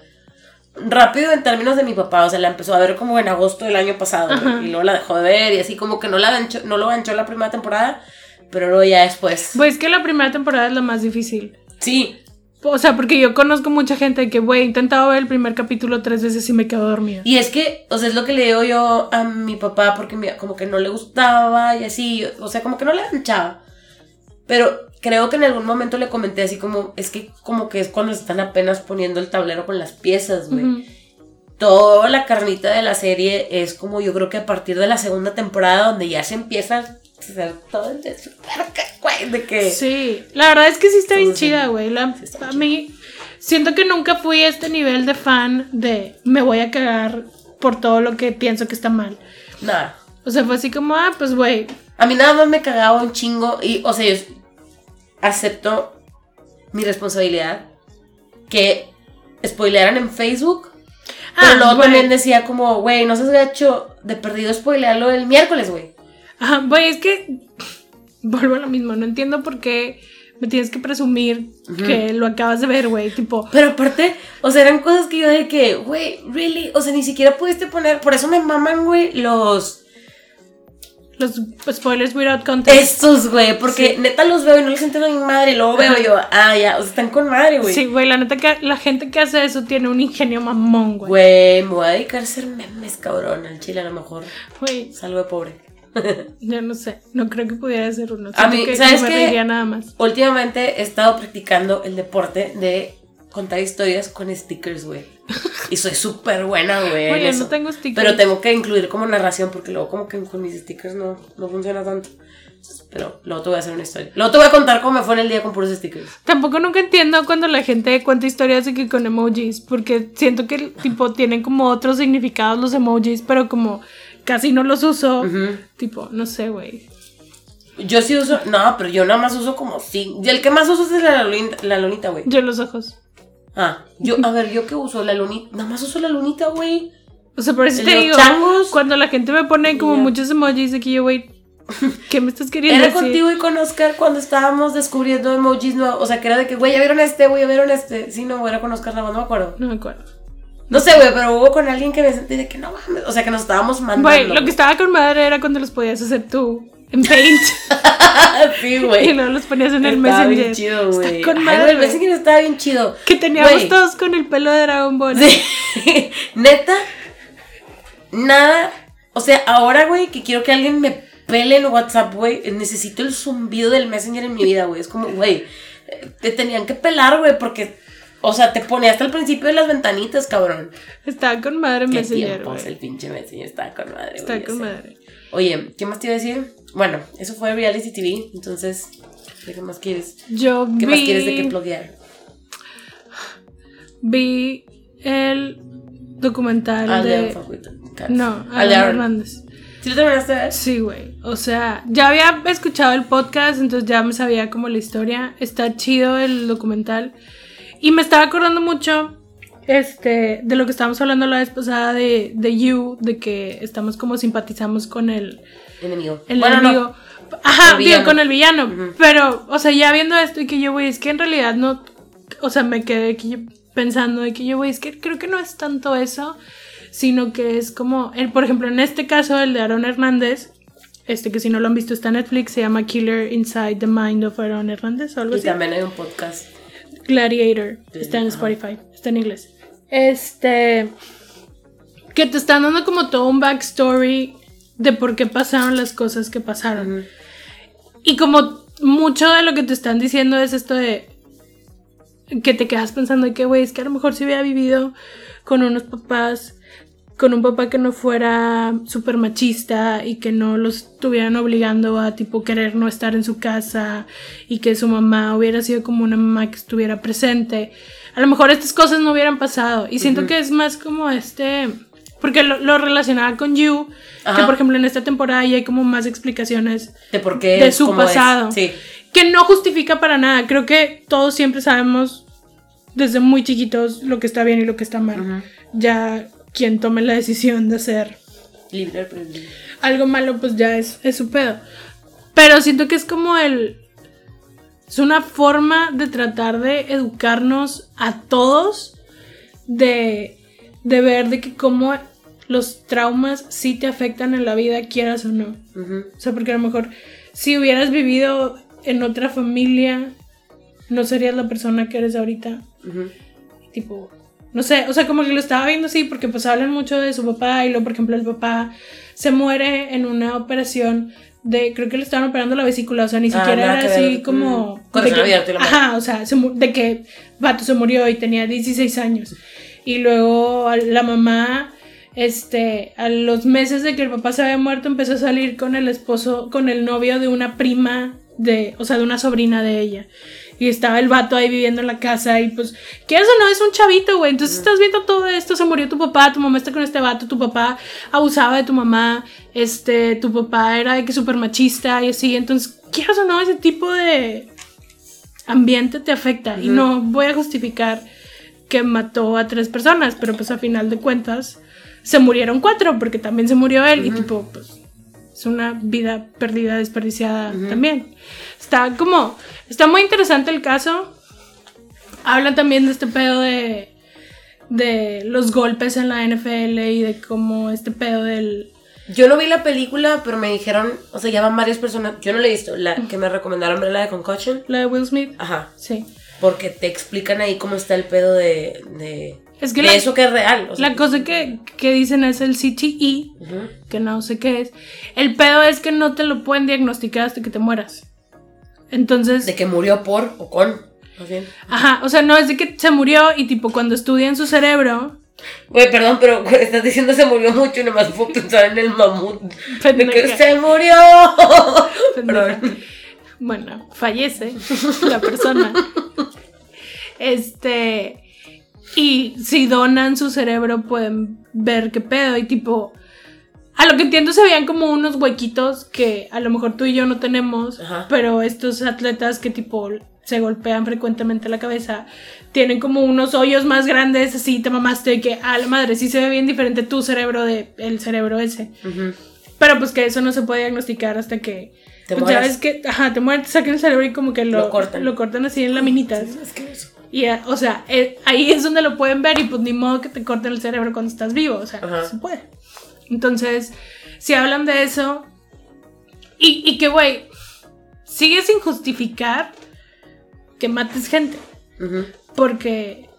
rápido en términos de mi papá, o sea, la empezó a ver como en agosto del año pasado, Ajá. y luego la dejó de ver y así como que no la ganchó, no lo ganchó la primera temporada, pero luego ya después. Pues es que la primera temporada es la más difícil. Sí, O sea, porque yo conozco mucha gente que, güey, he intentado ver el primer capítulo tres veces y me quedo dormida. y es que, o sea, es lo que le digo yo a mi papá porque mi- como que no le gustaba y así, o sea, como que no le ganchaba. Pero creo que en algún momento le comenté así como, es que como que es cuando están apenas poniendo el tablero con las piezas, güey. Toda la carnita de la serie es como yo creo que a partir de la segunda temporada donde ya se empieza hacer todo el güey, de que... Sí, la verdad es que sí está bien chida, güey. La- Sí a mí siento que nunca fui a este nivel de fan de me voy a cagar por todo lo que pienso que está mal. Nada. O sea, fue así como, ah, pues, güey. A mí nada más me cagaba un chingo y, o sea, yo acepto mi responsabilidad que spoilearan en Facebook. Pero Ah, luego güey. también decía como, güey, no seas gacho de perdido spoilearlo el miércoles, güey. Ajá, güey, es que [laughs] vuelvo a lo mismo. No entiendo por qué me tienes que presumir que lo acabas de ver, güey. Tipo, Pero aparte, o sea, eran cosas que yo de que, güey, really, o sea, ni siquiera pudiste poner, por eso me maman, güey, los los spoilers without context. estos, güey, porque neta los veo y no les entiendo a mi madre, y luego veo yo, ah, ya, o sea, están con madre, güey. Sí, güey, la neta que la gente que hace eso tiene un ingenio mamón, güey. Güey, me voy a dedicar a hacer memes, cabrón, al chile a lo mejor Güey, salgo de pobre. [laughs] yo no sé, no creo que pudiera ser uno. A mí, que ¿sabes me qué? reiría nada más. Últimamente he estado practicando el deporte de contar historias con stickers, güey. Y soy súper buena, güey. en Oye, eso. no tengo stickers. Pero tengo que incluir como narración porque luego como que con mis stickers no, no funciona tanto. Pero luego te voy a hacer una historia. Luego te voy a contar cómo me fue en el día con puros stickers. Tampoco nunca entiendo cuando la gente cuenta historias de que con emojis, porque siento que tipo tienen como otros significados los emojis, pero como casi no los uso, tipo, no sé, güey. Yo sí uso, no, pero yo nada más uso como sí. Y el que más uso es la lunita, la lunita, güey. Yo los ojos. Ah, yo, a ver, ¿yo qué uso? La lunita, nada más uso la lunita, güey. O sea, por eso te digo, changos. cuando la gente me pone como muchos emojis de que yo, güey, ¿qué me estás queriendo Era decir? contigo y con Oscar cuando estábamos descubriendo emojis nuevos. O sea, que era de que, güey, ya vieron este, güey, ya vieron este. Sí, no, era con Oscar, nada más no me acuerdo. No me acuerdo. No sé, güey, pero hubo con alguien que me sentí de que no mames. O sea, que nos estábamos mandando. Güey, lo que estaba con madre era cuando los podías hacer tú en Paint [laughs] sí, [laughs] y güey. luego los ponías en el Estaba Messenger. bien chido, güey. con Ay, madre, el. Messenger estaba bien chido. Que teníamos todos con el pelo de Dragon Ball. Sí. [laughs] Neta, nada. O sea, ahora, güey, que quiero que alguien me pele en WhatsApp, güey, necesito el zumbido del Messenger en mi vida, güey. Es como, güey, eh, te tenían que pelar, güey, porque, o sea, te ponía hasta el principio de las ventanitas, cabrón. Estaba con madre Qué Messenger, tiempos, el pinche Messenger estaba con madre, Está güey, con madre. Oye, ¿qué más te iba a decir? Bueno, eso fue reality TV, entonces, ¿de ¿qué más quieres? Yo ¿Qué vi, más quieres de que pluguear? vi el documental Al de de... No, al de. Hernández. ¿Sí lo terminaste de ver? Sí, güey. O sea, ya había escuchado el podcast, entonces ya me sabía como la historia. Está chido el documental. Y me estaba acordando mucho este, de lo que estábamos hablando la vez pasada de, de You, de que estamos como simpatizamos con el, Enemigo. el bueno, enemigo. no. Ajá, El digo, con el villano. Pero, o sea, ya viendo esto y que yo, güey, es que en realidad no. O sea, me quedé aquí pensando de que yo, güey, es que creo que no es tanto eso, sino que es como. El, por ejemplo, en este caso, el de Aaron Hernández, este que si no lo han visto está en Netflix, se llama Killer Inside the Mind of Aaron Hernández o algo Y así. también hay un podcast. Gladiator. Está en. Spotify. Está en inglés. Este. Que te están dando como todo un backstory de por qué pasaron las cosas que pasaron. Y como mucho de lo que te están diciendo es esto de. Que te quedas pensando de que, güey, es que a lo mejor si hubiera vivido con unos papás. Con un papá que no fuera súper machista y que no los estuvieran obligando a tipo querer no estar en su casa y que su mamá hubiera sido como una mamá que estuviera presente. A lo mejor estas cosas no hubieran pasado. Y siento que es más como este. Porque lo, lo relacionaba con You, que por ejemplo en esta temporada ya hay como más explicaciones De por qué. de su es. pasado. Sí. Que no justifica para nada. Creo que todos siempre sabemos desde muy chiquitos lo que está bien y lo que está mal. Ya quien tome la decisión de Libre albedrío. algo malo, pues ya es, es su pedo. Pero siento que es como el. Es una forma de tratar de educarnos a todos, de, de ver de que cómo los traumas sí te afectan en la vida, quieras o no. O sea, porque a lo mejor si hubieras vivido en otra familia, no serías la persona que eres ahorita. Tipo, no sé, o sea, como que lo estaba viendo así, porque pues hablan mucho de su papá y luego, por ejemplo, el papá se muere en una operación de, creo que le estaban operando la vesícula, o sea, ni Ah, siquiera era así ver. como... Mm. Corazón de que- abierto madre. Ajá, o sea, se de que Vato se murió y tenía 16 años. Y luego la mamá, este, a los meses de que el papá se había muerto, empezó a salir con el esposo, con el novio de una prima de, o sea, de una sobrina de ella. Y estaba el vato ahí viviendo en la casa y pues, ¿qué eso no? Es un chavito, güey. Entonces estás viendo todo esto, se murió tu papá, tu mamá está con este vato, tu papá abusaba de tu mamá, este, tu papá era de que súper machista y así. Entonces, quieras o no, ese tipo de ambiente te afecta. Y no voy a justificar que mató a tres personas, pero pues a final de cuentas se murieron cuatro porque también se murió él y tipo, pues es una vida perdida, desperdiciada también. Está como, está muy interesante el caso. Habla también de este pedo de, de los golpes en la NFL y de cómo este pedo del... Yo no vi la película, pero me dijeron, o sea, ya van varias personas. Yo no la he visto, la que me recomendaron ver la de Concussion. La de Will Smith. Ajá. Sí. Porque te explican ahí cómo está el pedo de. de, Es que de la- eso que es real. o sea. La cosa que, que dicen es el CTE, que no sé qué es. El pedo es que no te lo pueden diagnosticar hasta que te mueras. Entonces, De que murió por o con. Más bien. ajá, o sea, no es de que se murió y tipo cuando estudian su cerebro, Güey, perdón, pero estás diciendo se murió mucho y nomás puedo pensar en el mamut. De que se murió. Perdón. bueno, fallece la persona. Este, y si donan su cerebro pueden ver qué pedo y tipo, a lo que entiendo se veían como unos huequitos que a lo mejor tú y yo no tenemos, Ajá. pero estos atletas que tipo se golpean frecuentemente la cabeza tienen como unos hoyos más grandes, así te mamaste de que a la madre sí se ve bien diferente tu cerebro de el cerebro ese. Pero pues que eso no se puede diagnosticar hasta que Te pues ya ves que ajá, te mueres, te sacan el cerebro y como que lo, Lo cortan. lo cortan así en laminitas. Es que eso. Y eh, o sea, eh, ahí es donde lo pueden ver y pues ni modo que te corten el cerebro cuando estás vivo, o sea, Ajá. se puede. Entonces, si hablan de eso y, y que güey, sigue sin justificar que mates gente, porque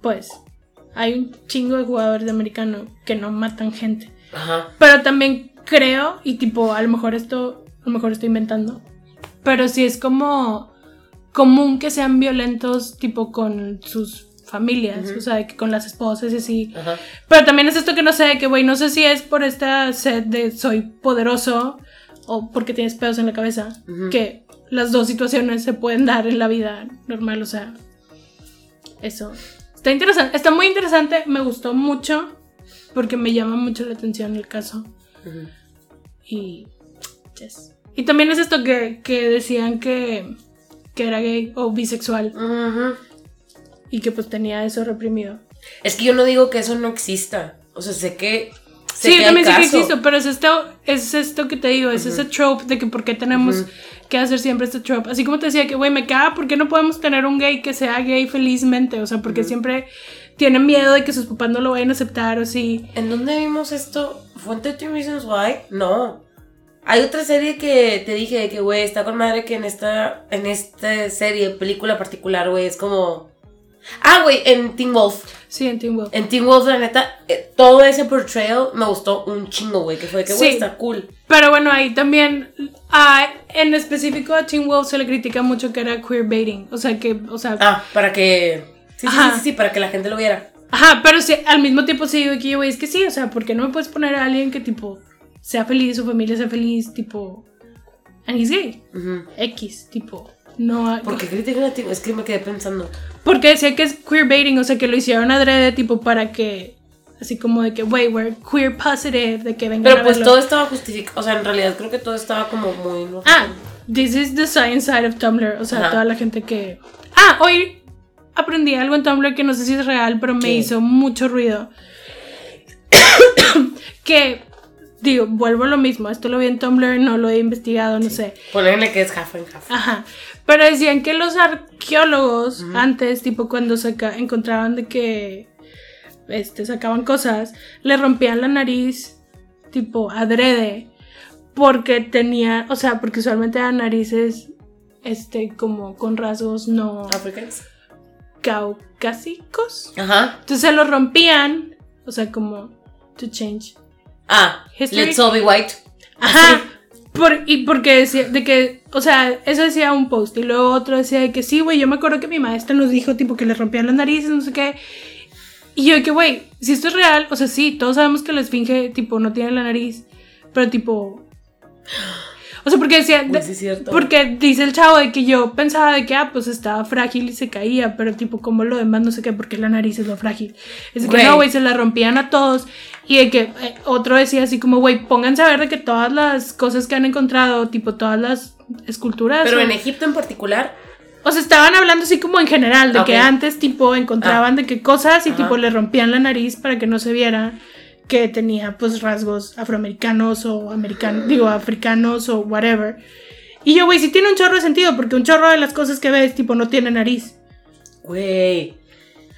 pues hay un chingo de jugadores de americano que no matan gente. Ajá. Pero también creo, y tipo, a lo mejor esto, a lo mejor estoy inventando, pero sí es como común que sean violentos, tipo con sus familias, o sea, de que con las esposas y así. Ajá. Pero también es esto que no sé, que, güey, no sé si es por esta sed de soy poderoso o porque tienes pedos en la cabeza, que las dos situaciones se pueden dar en la vida normal, o sea, eso. Está interesante, está muy interesante, me gustó mucho porque me llama mucho la atención el caso. Y. yes. Y también es esto que, que decían que, que era gay o bisexual Ujú. Y que pues tenía eso reprimido. Es que yo no digo que eso no exista. O sea, sé que. sé Sí, que yo también sé que existe, pero es esto, es esto que te digo, es Ujú. ese trope de que por qué tenemos Ujú. que hacer siempre este trope. Así como te decía que, güey, me caga, ¿por qué no podemos tener un gay que sea gay felizmente? O sea, porque Ujú. siempre tiene miedo de que sus papás no lo vayan a aceptar o así. ¿En dónde vimos esto? ¿Fue en 13 Reasons Why? No. Hay otra serie que te dije que, güey, está con madre que en esta, en esta serie, película particular, güey, es como... Ah, güey, en Teen Wolf. Sí, en Teen Wolf. En Teen Wolf, la neta, eh, todo ese portrayal me gustó un chingo, güey, que fue que, güey, Sí. está cool. Pero bueno, ahí también, a- en específico a Teen Wolf se le critica mucho que era queerbaiting. O sea, que, o sea, Ah, para que... Sí, sí, sí, sí, para que la gente lo viera. Ajá, pero sí, al mismo tiempo sí digo que, güey, es que sí, o sea, ¿por qué no me puedes poner a alguien que, tipo, sea feliz, su familia sea feliz, tipo, and he's gay. X, tipo, no... ¿Por qué critican a Teen Es que me quedé pensando. Porque decía que es queerbaiting, o sea, que lo hicieron adrede, tipo, para que, así como de que, güey, we're queer positive, de que vengan Pero a pues verlo. todo estaba justificado. O sea, en realidad creo que todo estaba como muy. Ah, this is the science side of Tumblr. O sea, Ajá. toda la gente que. Ah, hoy aprendí algo en Tumblr que no sé si es real, pero me ¿Qué? hizo mucho ruido. [coughs] que, digo, vuelvo a lo mismo. Esto lo vi en Tumblr, no lo he investigado, no sé. Ponerle que es half and half. Ajá. Pero decían que los arqueólogos antes, tipo cuando saca, encontraban de que este, sacaban cosas, le rompían la nariz, tipo adrede, porque tenía, o sea, porque usualmente eran narices, este, como con rasgos no Africans. caucásicos. Ajá. Entonces se los rompían, o sea, como to change. Ah, History. Let's All Be White. Ajá. Por, y porque decía, de que, o sea, eso decía un post y luego otro decía de que sí, güey, yo me acuerdo que mi maestra nos dijo, tipo, que le rompían las narices, no sé qué. Y yo de que, güey, si esto es real, o sea, sí, todos sabemos que la esfinge, tipo, no tiene la nariz, pero tipo... O sea, porque decía... Uy, sí cierto. Porque dice el chavo de que yo pensaba de que, ah, pues estaba frágil y se caía, pero tipo, como lo demás, no sé qué, porque la nariz es lo frágil. Es de que no, güey, se la rompían a todos. Y de que eh, otro decía así como, güey, pónganse a ver de que todas las cosas que han encontrado, tipo, todas las esculturas. Pero o, en Egipto en particular. o sea, estaban hablando así como en general, de Ok. que antes, tipo, encontraban de que cosas y Ajá. tipo le rompían la nariz para que no se viera que tenía pues rasgos afroamericanos o americanos, digo, africanos o whatever. Y yo, güey, sí tiene un chorro de sentido, porque un chorro de las cosas que ves, tipo, no tiene nariz. Güey.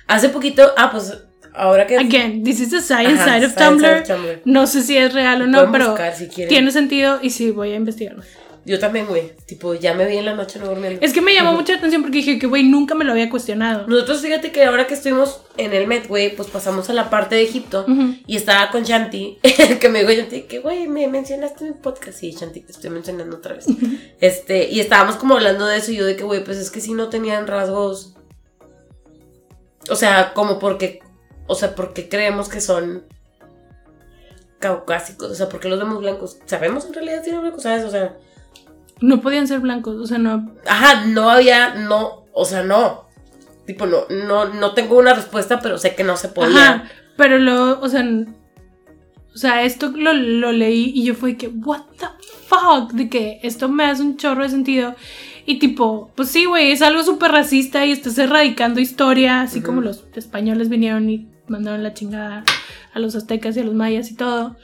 Hace poquito. Ah, pues ahora que. Again, this is the science Ajá, side of science Tumblr. of Tumblr. No sé si es real o no, pero buscar si tiene sentido y sí, voy a investigarlo. Yo también, güey. Tipo, ya me vi en la noche no durmiendo. Es que me llamó mucha atención porque dije que, güey, nunca me lo había cuestionado. Nosotros, fíjate que ahora que estuvimos en el Met, güey, pues pasamos a la parte de Egipto y estaba con Shanti, [laughs] que me dijo Shanti, que güey, me mencionaste en mi podcast. Sí, Shanti, te estoy mencionando otra vez. este, y estábamos como hablando de eso y yo de que, güey, pues es que sí no tenían rasgos. O sea, como porque, o sea, porque creemos que son caucásicos, o sea, porque los vemos blancos. Sabemos en realidad si eran blancos, ¿sabes? O sea, No podían ser blancos, o sea, no. Ajá, no había, no, o sea, no. Tipo, no, no, no tengo una respuesta, pero sé que no se podía. Ajá, pero lo, o sea, o sea, esto lo, lo leí y yo fue que, what the fuck, de que esto me hace un chorro de sentido. Y tipo, pues sí, güey, es algo súper racista y estás erradicando historia, así como los españoles vinieron y mandaron la chingada a los aztecas y a los mayas y todo.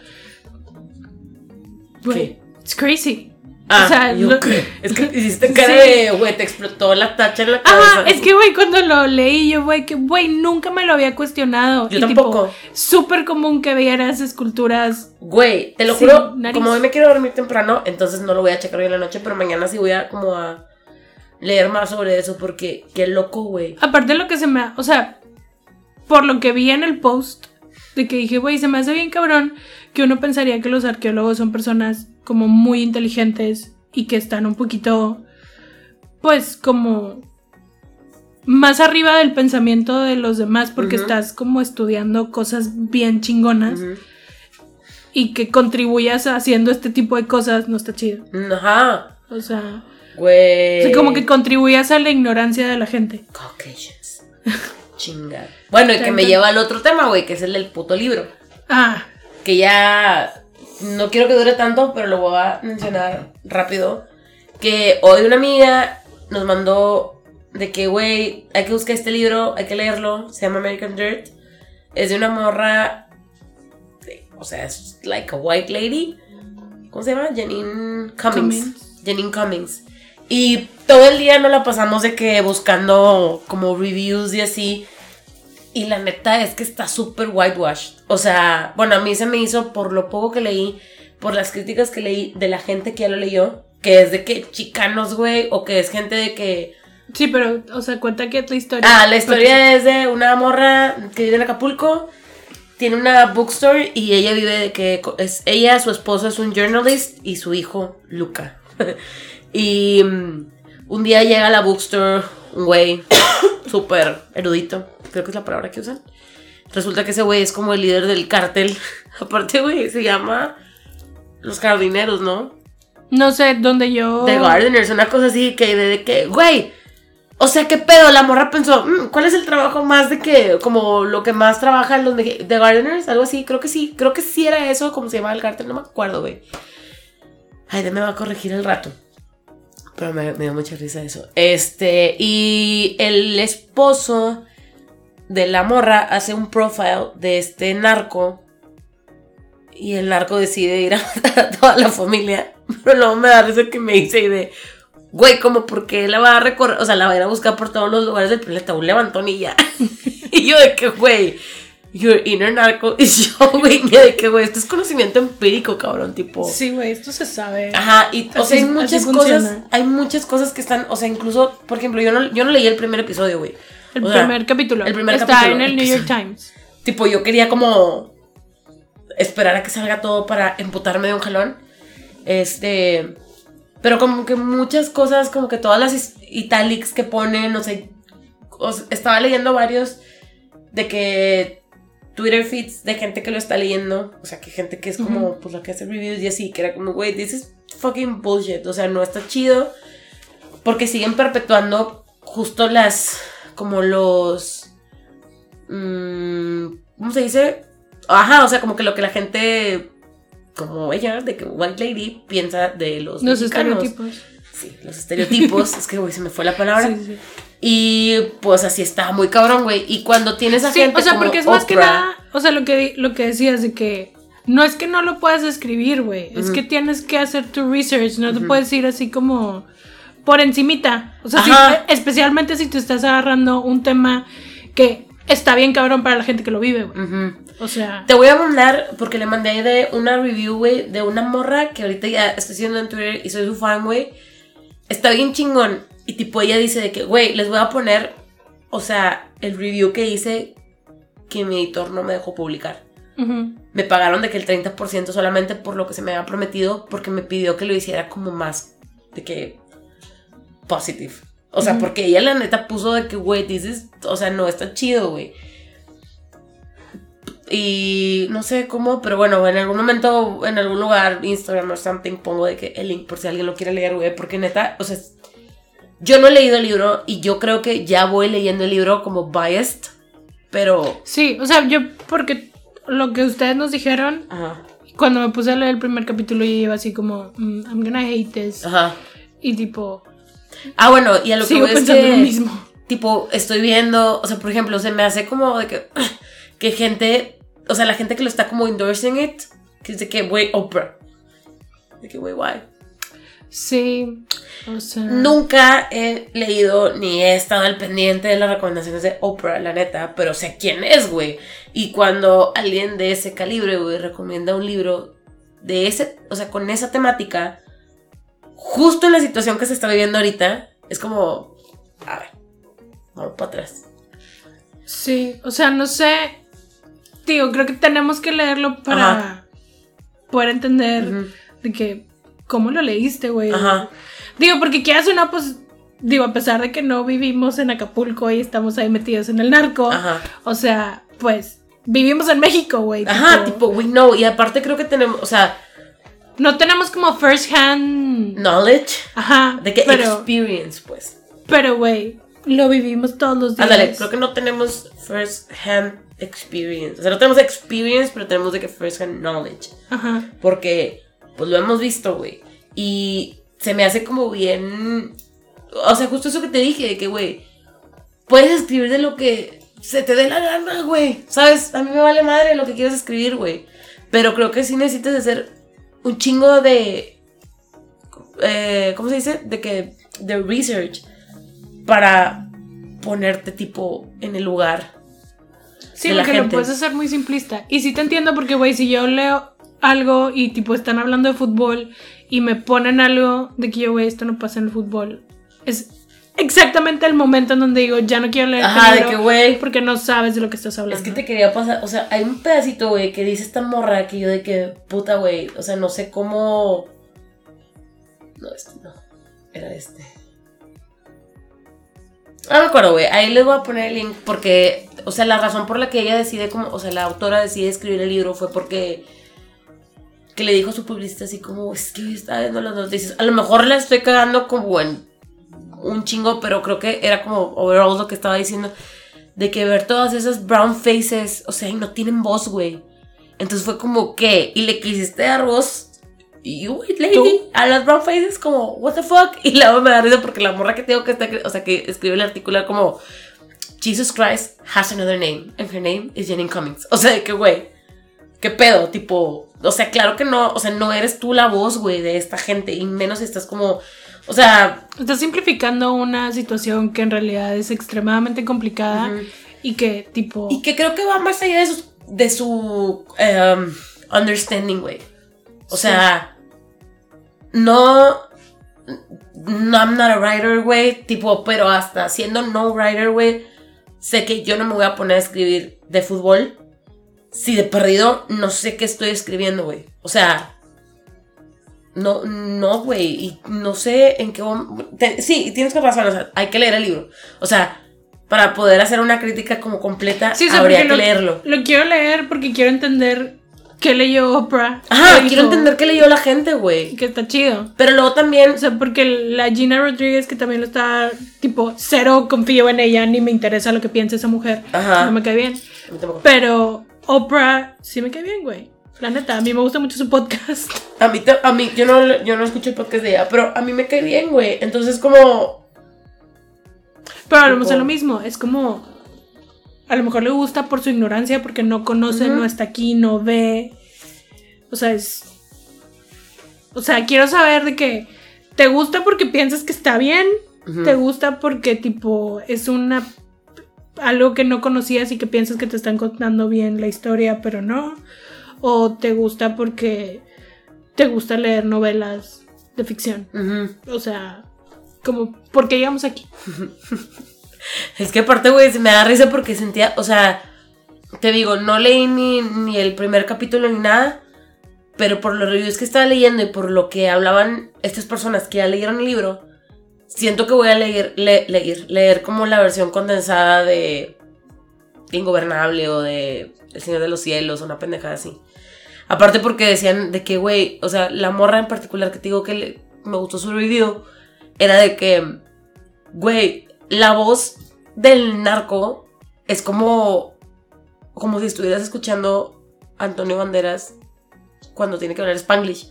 Güey, it's crazy. Ah, o sea, yo lo- qué. es que hiciste [laughs] cara Sí. de, güey, te explotó la tacha en la cabeza. Ajá, es que, güey, cuando lo leí, yo, güey, que, güey, nunca me lo había cuestionado. Yo Y, tampoco. Súper común que vieras esculturas. Güey, te lo juro, nariz. como hoy me quiero dormir temprano, entonces no lo voy a checar hoy en la noche, pero mañana sí voy a como a leer más sobre eso, porque qué loco, güey. Aparte de lo que se me... O sea, por lo que vi en el post, de que dije, güey, se me hace bien cabrón que uno pensaría que los arqueólogos son personas como muy inteligentes y que están un poquito pues como más arriba del pensamiento de los demás porque estás como estudiando cosas bien chingonas y que contribuyas haciendo este tipo de cosas no está chido. Ajá. O sea, Güey. o sea, como que contribuyas a la ignorancia de la gente. Caucasians. Chinga. Bueno, y que me lleva al otro tema, güey, que es el del puto libro. Ah, Que ya no quiero que dure tanto, pero lo voy a mencionar rápido. Que hoy una amiga nos mandó de que, güey, hay que buscar este libro, hay que leerlo. Se llama American Dirt. Es de una morra. O sea, es like a white lady. ¿Cómo se llama? Janine Cummings. Cummings. Janine Cummings. Y todo el día nos la pasamos de que buscando como reviews y así. Y la neta es que está súper whitewashed. O sea, bueno, a mí se me hizo por lo poco que leí, por las críticas que leí de la gente que ya lo leyó, que es de que chicanos, güey, o que es gente de que... sí, pero, o sea, cuenta que es la historia. Ah, la historia es de una morra que vive en Acapulco, tiene una bookstore y ella vive de que es ella, su esposo es un journalist y su hijo, Luca. [laughs] y mm, un día llega a la bookstore un güey [coughs] súper erudito, creo que es la palabra que usan. Resulta que ese güey es como el líder del cártel. [laughs] Aparte, güey, se llama Los Jardineros, ¿no? No sé, donde yo... The Gardeners, una cosa así que de, de que, güey, o sea, ¿qué pedo? La morra pensó, "Mm, ¿cuál es el trabajo más de que, como lo que más trabajan los de The Gardeners? Algo así, creo que sí, creo que sí era eso, como se llamaba el cartel, no me acuerdo, güey. Ay, de me va a corregir el rato. Pero me, me dio mucha risa eso. Este, y el esposo de la morra hace un profile de este narco. Y el narco decide ir a [laughs] matar a toda la familia. Pero luego me da risa que me dice y de, güey, como porque la va a recorrer, o sea, la va a ir a buscar por todos los lugares del planeta, un levantón y ya. [laughs] y yo de que, güey, your inner narco. [laughs] Y yo, güey, mira de que, güey, esto es conocimiento empírico, cabrón, tipo. Sí, güey, esto se sabe. Ajá, y o Así- sea, hay muchas cosas, hay muchas cosas que están, o sea, incluso, por ejemplo, yo no, yo no leí el primer episodio, güey. El O sea, primer capítulo. el primer Está capítulo, en el New York. Times. Tipo, yo quería como esperar a que salga todo para emputarme de un jalón. Este, pero como que muchas cosas, como que todas las italics que ponen, no sé, o sea, estaba leyendo varios de que Twitter feeds de gente que lo está leyendo, o sea, que gente que es como, pues la que hace reviews y así, que era como, güey, this is fucking bullshit, o sea, no está chido, porque siguen perpetuando justo las, como los, mm, ¿cómo se dice? Ajá, o sea, como que lo que la gente, como ella, de que White Lady piensa de los, Los mexicanos. estereotipos. Sí, los estereotipos, [laughs] es que, güey, se me fue la palabra. Sí, sí. Y pues así está muy cabrón, güey. Y cuando tienes a Sí, gente o sea, como porque es más que nada, o sea, lo que, lo que decías de que no es que no lo puedas escribir, güey, es que tienes que hacer tu research, no te puedes ir así como por encimita. O sea, si- especialmente si te estás agarrando un tema que está bien cabrón para la gente que lo vive, güey. O sea, Te voy a mandar, porque le mandé ahí de una review, güey, de una morra que ahorita ya estoy haciendo en Twitter y soy su fan, güey. Está bien chingón. Y tipo, ella dice de que, güey, les voy a poner, o sea, el review que hice que mi editor no me dejó publicar. Me pagaron de que el 30% solamente por lo que se me había prometido, porque me pidió que lo hiciera como más de que positive. O sea, porque ella la neta puso de que, güey, dices, o sea, no está chido, güey. Y no sé cómo, pero bueno, en algún momento, en algún lugar, Instagram o something, pongo de que el link por si alguien lo quiere leer, güey, porque neta, o sea, yo no he leído el libro y yo creo que ya voy leyendo el libro como biased, pero... Sí, o sea, yo porque lo que ustedes nos dijeron, Ajá, cuando me puse a leer el primer capítulo yo iba así como, mm, I'm gonna hate this. ajá. Y tipo, Ah, bueno, y a lo que voy es que, lo mismo. tipo, estoy viendo, o sea, por ejemplo, se me hace como de que, [clears throat] que gente, o sea, la gente que lo está como endorsing it, que es de que, güey, Oprah. De que, güey, why? Sí, o sea. Nunca he leído ni he estado al pendiente de las recomendaciones de Oprah, la neta, pero sé quién es, güey. Y cuando alguien de ese calibre, güey, recomienda un libro de ese, o sea, con esa temática, justo en la situación que se está viviendo ahorita, es como, a ver, vamos para atrás. Sí, o sea, no sé. Digo, creo que tenemos que leerlo para Ajá. poder entender de que cómo lo leíste, güey. Ajá. Digo, porque quieras o no, pues digo, a pesar de que no vivimos en Acapulco y estamos ahí metidos en el narco, Ajá. o sea, pues vivimos en México, güey. Ajá, tipo, we know. Y aparte creo que tenemos, o sea, No tenemos como first hand. knowledge. Ajá. De que pero, experience, pues. pero, güey, lo vivimos todos los días. Ándale, creo que no tenemos first hand experience. O sea, no tenemos experience, pero tenemos de que first hand knowledge. Ajá. Porque, pues lo hemos visto, güey. Y se me hace como bien. O sea, justo eso que te dije, de que, güey, puedes escribir de lo que se te dé la gana, güey. ¿Sabes? A mí me vale madre lo que quieras escribir, güey. Pero creo que sí necesitas hacer un chingo de. eh, ¿Cómo se dice? De que. De research. Para ponerte, tipo, en el lugar. Sí, de la porque lo puedes hacer muy simplista. Y sí te entiendo porque, güey, si yo leo algo y tipo están hablando de fútbol y me ponen algo de que yo, güey, esto no pasa en el fútbol, es exactamente el momento en donde digo, ya no quiero leer este Ajá, de libro que, güey. porque no sabes de lo que estás hablando. Es que te quería pasar, o sea, hay un pedacito, güey, que dice esta morra que yo de que, puta, güey, o sea, no sé cómo... No, este no, era este. No me acuerdo, güey, ahí les voy a poner el link porque, o sea, la razón por la que ella decide, como, o sea, la autora decide escribir el libro fue porque que le dijo a su publicista así como, es que está viendo las noticias, a lo mejor la estoy cagando como en un chingo, pero creo que era como overall lo que estaba diciendo de que ver todas esas brown faces, o sea, y no tienen voz, güey. Entonces fue como, ¿qué? Y le quisiste dar voz, you, white lady, ¿Tú? a las brown faces, como, what the fuck? [laughs] Y luego me da risa porque la morra que tengo que está, o sea, que escribe el artículo como, Jesus Christ has another name, and her name is Jenny Cummings. O sea, que, güey, ¿qué pedo? Tipo, o sea, claro que no, o sea, no eres tú la voz, güey, de esta gente, y menos si estás como, o sea, Estás simplificando una situación que en realidad es extremadamente complicada y que tipo... Y que creo que va más allá de su, de su em, understanding, güey. O Sí. sea, no, no, I'm not a writer, güey. Tipo, pero hasta siendo no writer, güey, sé que yo no me voy a poner a escribir de fútbol. Si de perdido no sé qué estoy escribiendo, güey. O sea, no, no, güey. Y no sé en qué. te- sí, tienes que razón. O sea, hay que leer el libro. O sea, para poder hacer una crítica como completa, Sí, o sea, habría que lo- leerlo. Lo quiero leer porque quiero entender qué leyó Oprah. Ajá, quiero entender qué leyó la gente, güey. Que está chido. Pero luego también. O sea, porque la Gina Rodríguez, que también lo está, tipo, cero confío en ella, ni me interesa lo que piense esa mujer. Ajá. No me cae bien. Pero Oprah sí me cae bien, güey. La neta, a mí me gusta mucho su podcast. [laughs] A mí, a mí yo, no, yo no escucho el podcast de ella, pero a mí me cae bien, güey. Entonces, como. Pero hablamos de lo mismo. Es como. A lo mejor le gusta por su ignorancia, porque no conoce, no está aquí, no ve. O sea, es. O sea, quiero saber de que. ¿Te gusta porque piensas que está bien? ¿Te gusta porque, tipo, es una. algo que no conocías y que piensas que te están contando bien la historia, pero no? ¿O te gusta porque te gusta leer novelas de ficción? O sea, como, ¿por qué llegamos aquí? [laughs] Es que aparte, güey, se me da risa porque sentía, o sea, te digo, no leí ni, ni el primer capítulo ni nada, pero por los reviews que estaba leyendo y por lo que hablaban estas personas que ya leyeron el libro, siento que voy a leer, le- leer, leer como la versión condensada de Ingobernable o de El Señor de los Cielos, una pendejada así. Aparte porque decían de que, güey, o sea, la morra en particular que te digo que me gustó su review, era de que, güey, la voz del narco es como, como si estuvieras escuchando Antonio Banderas cuando tiene que hablar spanglish.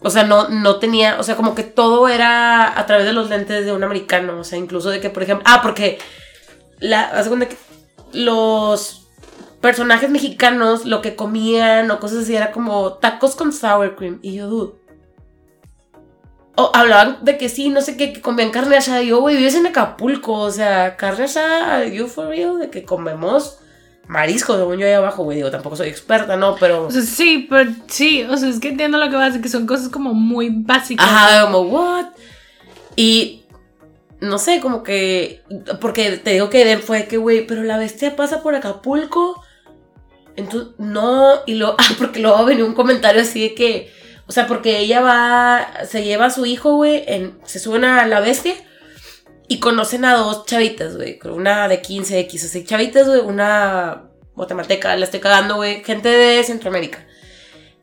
O sea, no, no tenía, o sea, como que todo era a través de los lentes de un americano. O sea, incluso de que, por ejemplo, ah, porque la, que los personajes mexicanos lo que comían o cosas así era como tacos con sour cream. Y yo, dude. O hablaban de que sí, no sé qué, que comían carne asada. Y yo, güey, vives en Acapulco. O sea, carne asada, you for real, de que comemos marisco, según yo ahí abajo, güey. Digo, tampoco soy experta, ¿no? Pero. O sea, sí, pero sí, o sea, es que entiendo lo que vas a decir, que son cosas como muy básicas. Ajá, como, what? Y no sé, como que. Porque te digo que fue que, güey, pero la bestia pasa por Acapulco. Entonces, no. Y ah, [laughs] porque luego venía un comentario así de que, O sea, porque ella va, se lleva a su hijo, güey, se suben a la bestia y conocen a dos chavitas, güey. Una de 15 X, así chavitas, güey, una guatemalteca, la estoy cagando, güey, gente de Centroamérica.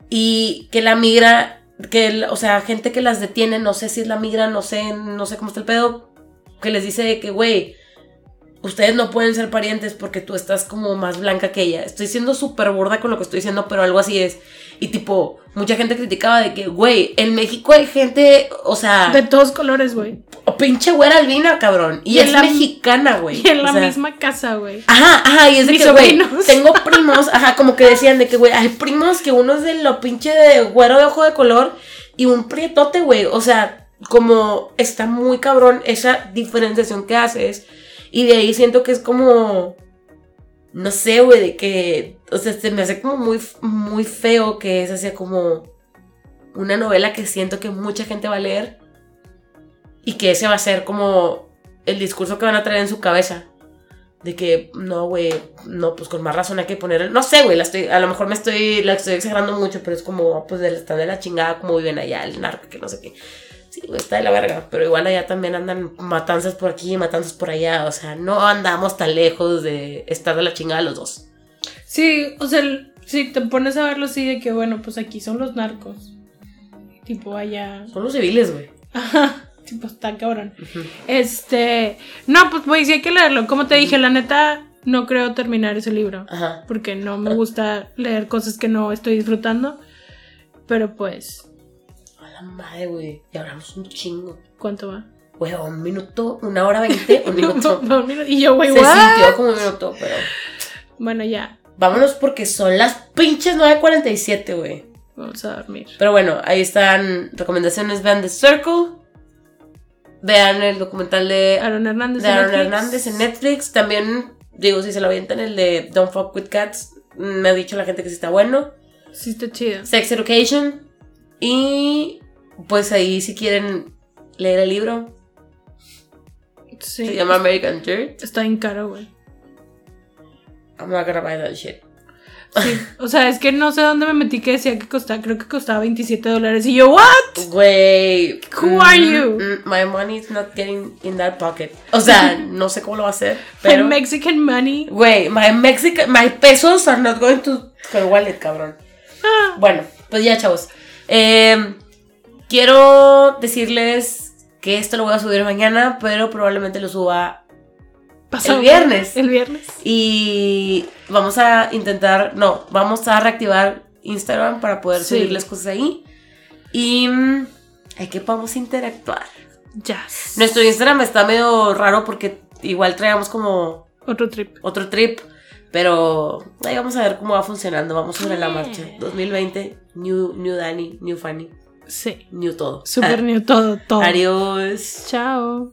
Y que la migra, que, o sea, gente que las detiene, no sé si es la migra, no sé, no sé cómo está el pedo, que les dice que, güey, ustedes no pueden ser parientes porque tú estás como más blanca que ella. Estoy siendo súper borda con lo que estoy diciendo, pero algo así es. Y tipo, mucha gente criticaba de que, güey, en México hay gente, o sea, De todos colores, güey. o pinche güera albina, cabrón. Y, es la- mexicana, güey. Y en O la sea, misma casa, güey. Ajá, ajá, y es de Mis que, güey, [laughs] tengo primos, ajá, como que decían de que, güey, hay primos que uno es de lo pinche de güero de ojo de color y un prietote, güey. O sea, como está muy cabrón esa diferenciación que haces. Y de ahí siento que es como, no sé, güey, de que, o sea, se me hace como muy, muy feo que es así como una novela que siento que mucha gente va a leer y que ese va a ser como el discurso que van a traer en su cabeza. De que, no, güey, no, pues con más razón hay que poner. No sé, güey, a lo mejor me estoy, la estoy exagerando mucho, pero es como, pues, del están de la chingada, como viven allá, el narco, que no sé qué. Sí, güey, está de la verga, pero igual allá también andan matanzas por aquí, matanzas por allá, o sea, no andamos tan lejos de estar de la chingada los dos. Sí, o sea, si te pones a verlo así de que, bueno, pues aquí son los narcos. Tipo allá. Son los civiles, güey. Ajá. Tipo, está cabrón. Este. No, pues, güey, sí hay que leerlo. Como te dije, la neta, no creo terminar ese libro. Ajá. Porque no me gusta leer cosas que no estoy disfrutando. Pero pues, la madre, güey, y hablamos un chingo. ¿cuánto va? Güey, un minuto, una hora veinte, un [laughs] minuto. Un minuto. y yo, güey, Se ¿what? sintió como un minuto, pero. Bueno, ya. Vámonos porque son las pinches 9.47, güey. Vamos a dormir. Pero bueno, ahí están recomendaciones. Vean The Circle. Vean el documental de, Aaron Hernández. de en Aaron Netflix. Hernández en Netflix. También, digo, si se lo avientan el de Don't Fuck With Cats. Me ha dicho la gente que sí está bueno. Sí, está chido. Sex Education. Y pues ahí si quieren leer el libro. Sí. Se llama American Dirt. Está bien caro, güey. I'm not gonna buy that shit. Sí. [laughs] O sea, es que no sé dónde me metí que decía que costaba, creo que costaba 27 dólares. Y yo, ¿what? Güey. Who are you? mm, My money's not getting in that pocket. O sea, [laughs] no sé cómo lo va a hacer. My Pero. Mexican money. Güey, my Mexican. My pesos are not going to her wallet, cabrón. Ah, Bueno, pues ya, chavos. Eh, quiero decirles que esto lo voy a subir mañana, pero probablemente lo suba pasado. el viernes. El viernes. Y vamos a intentar, no, vamos a reactivar Instagram para poder Sí. subirles cosas ahí. Y mm, hay que podamos interactuar. Ya. Nuestro Instagram está medio raro porque igual traíamos como Otro trip. otro trip, pero ahí vamos a ver cómo va funcionando. Vamos sobre la Yeah. marcha. 2020, new, new Dani, new Fanny, Sí. new todo. Super Ah, new todo, todo. Adiós. Chao.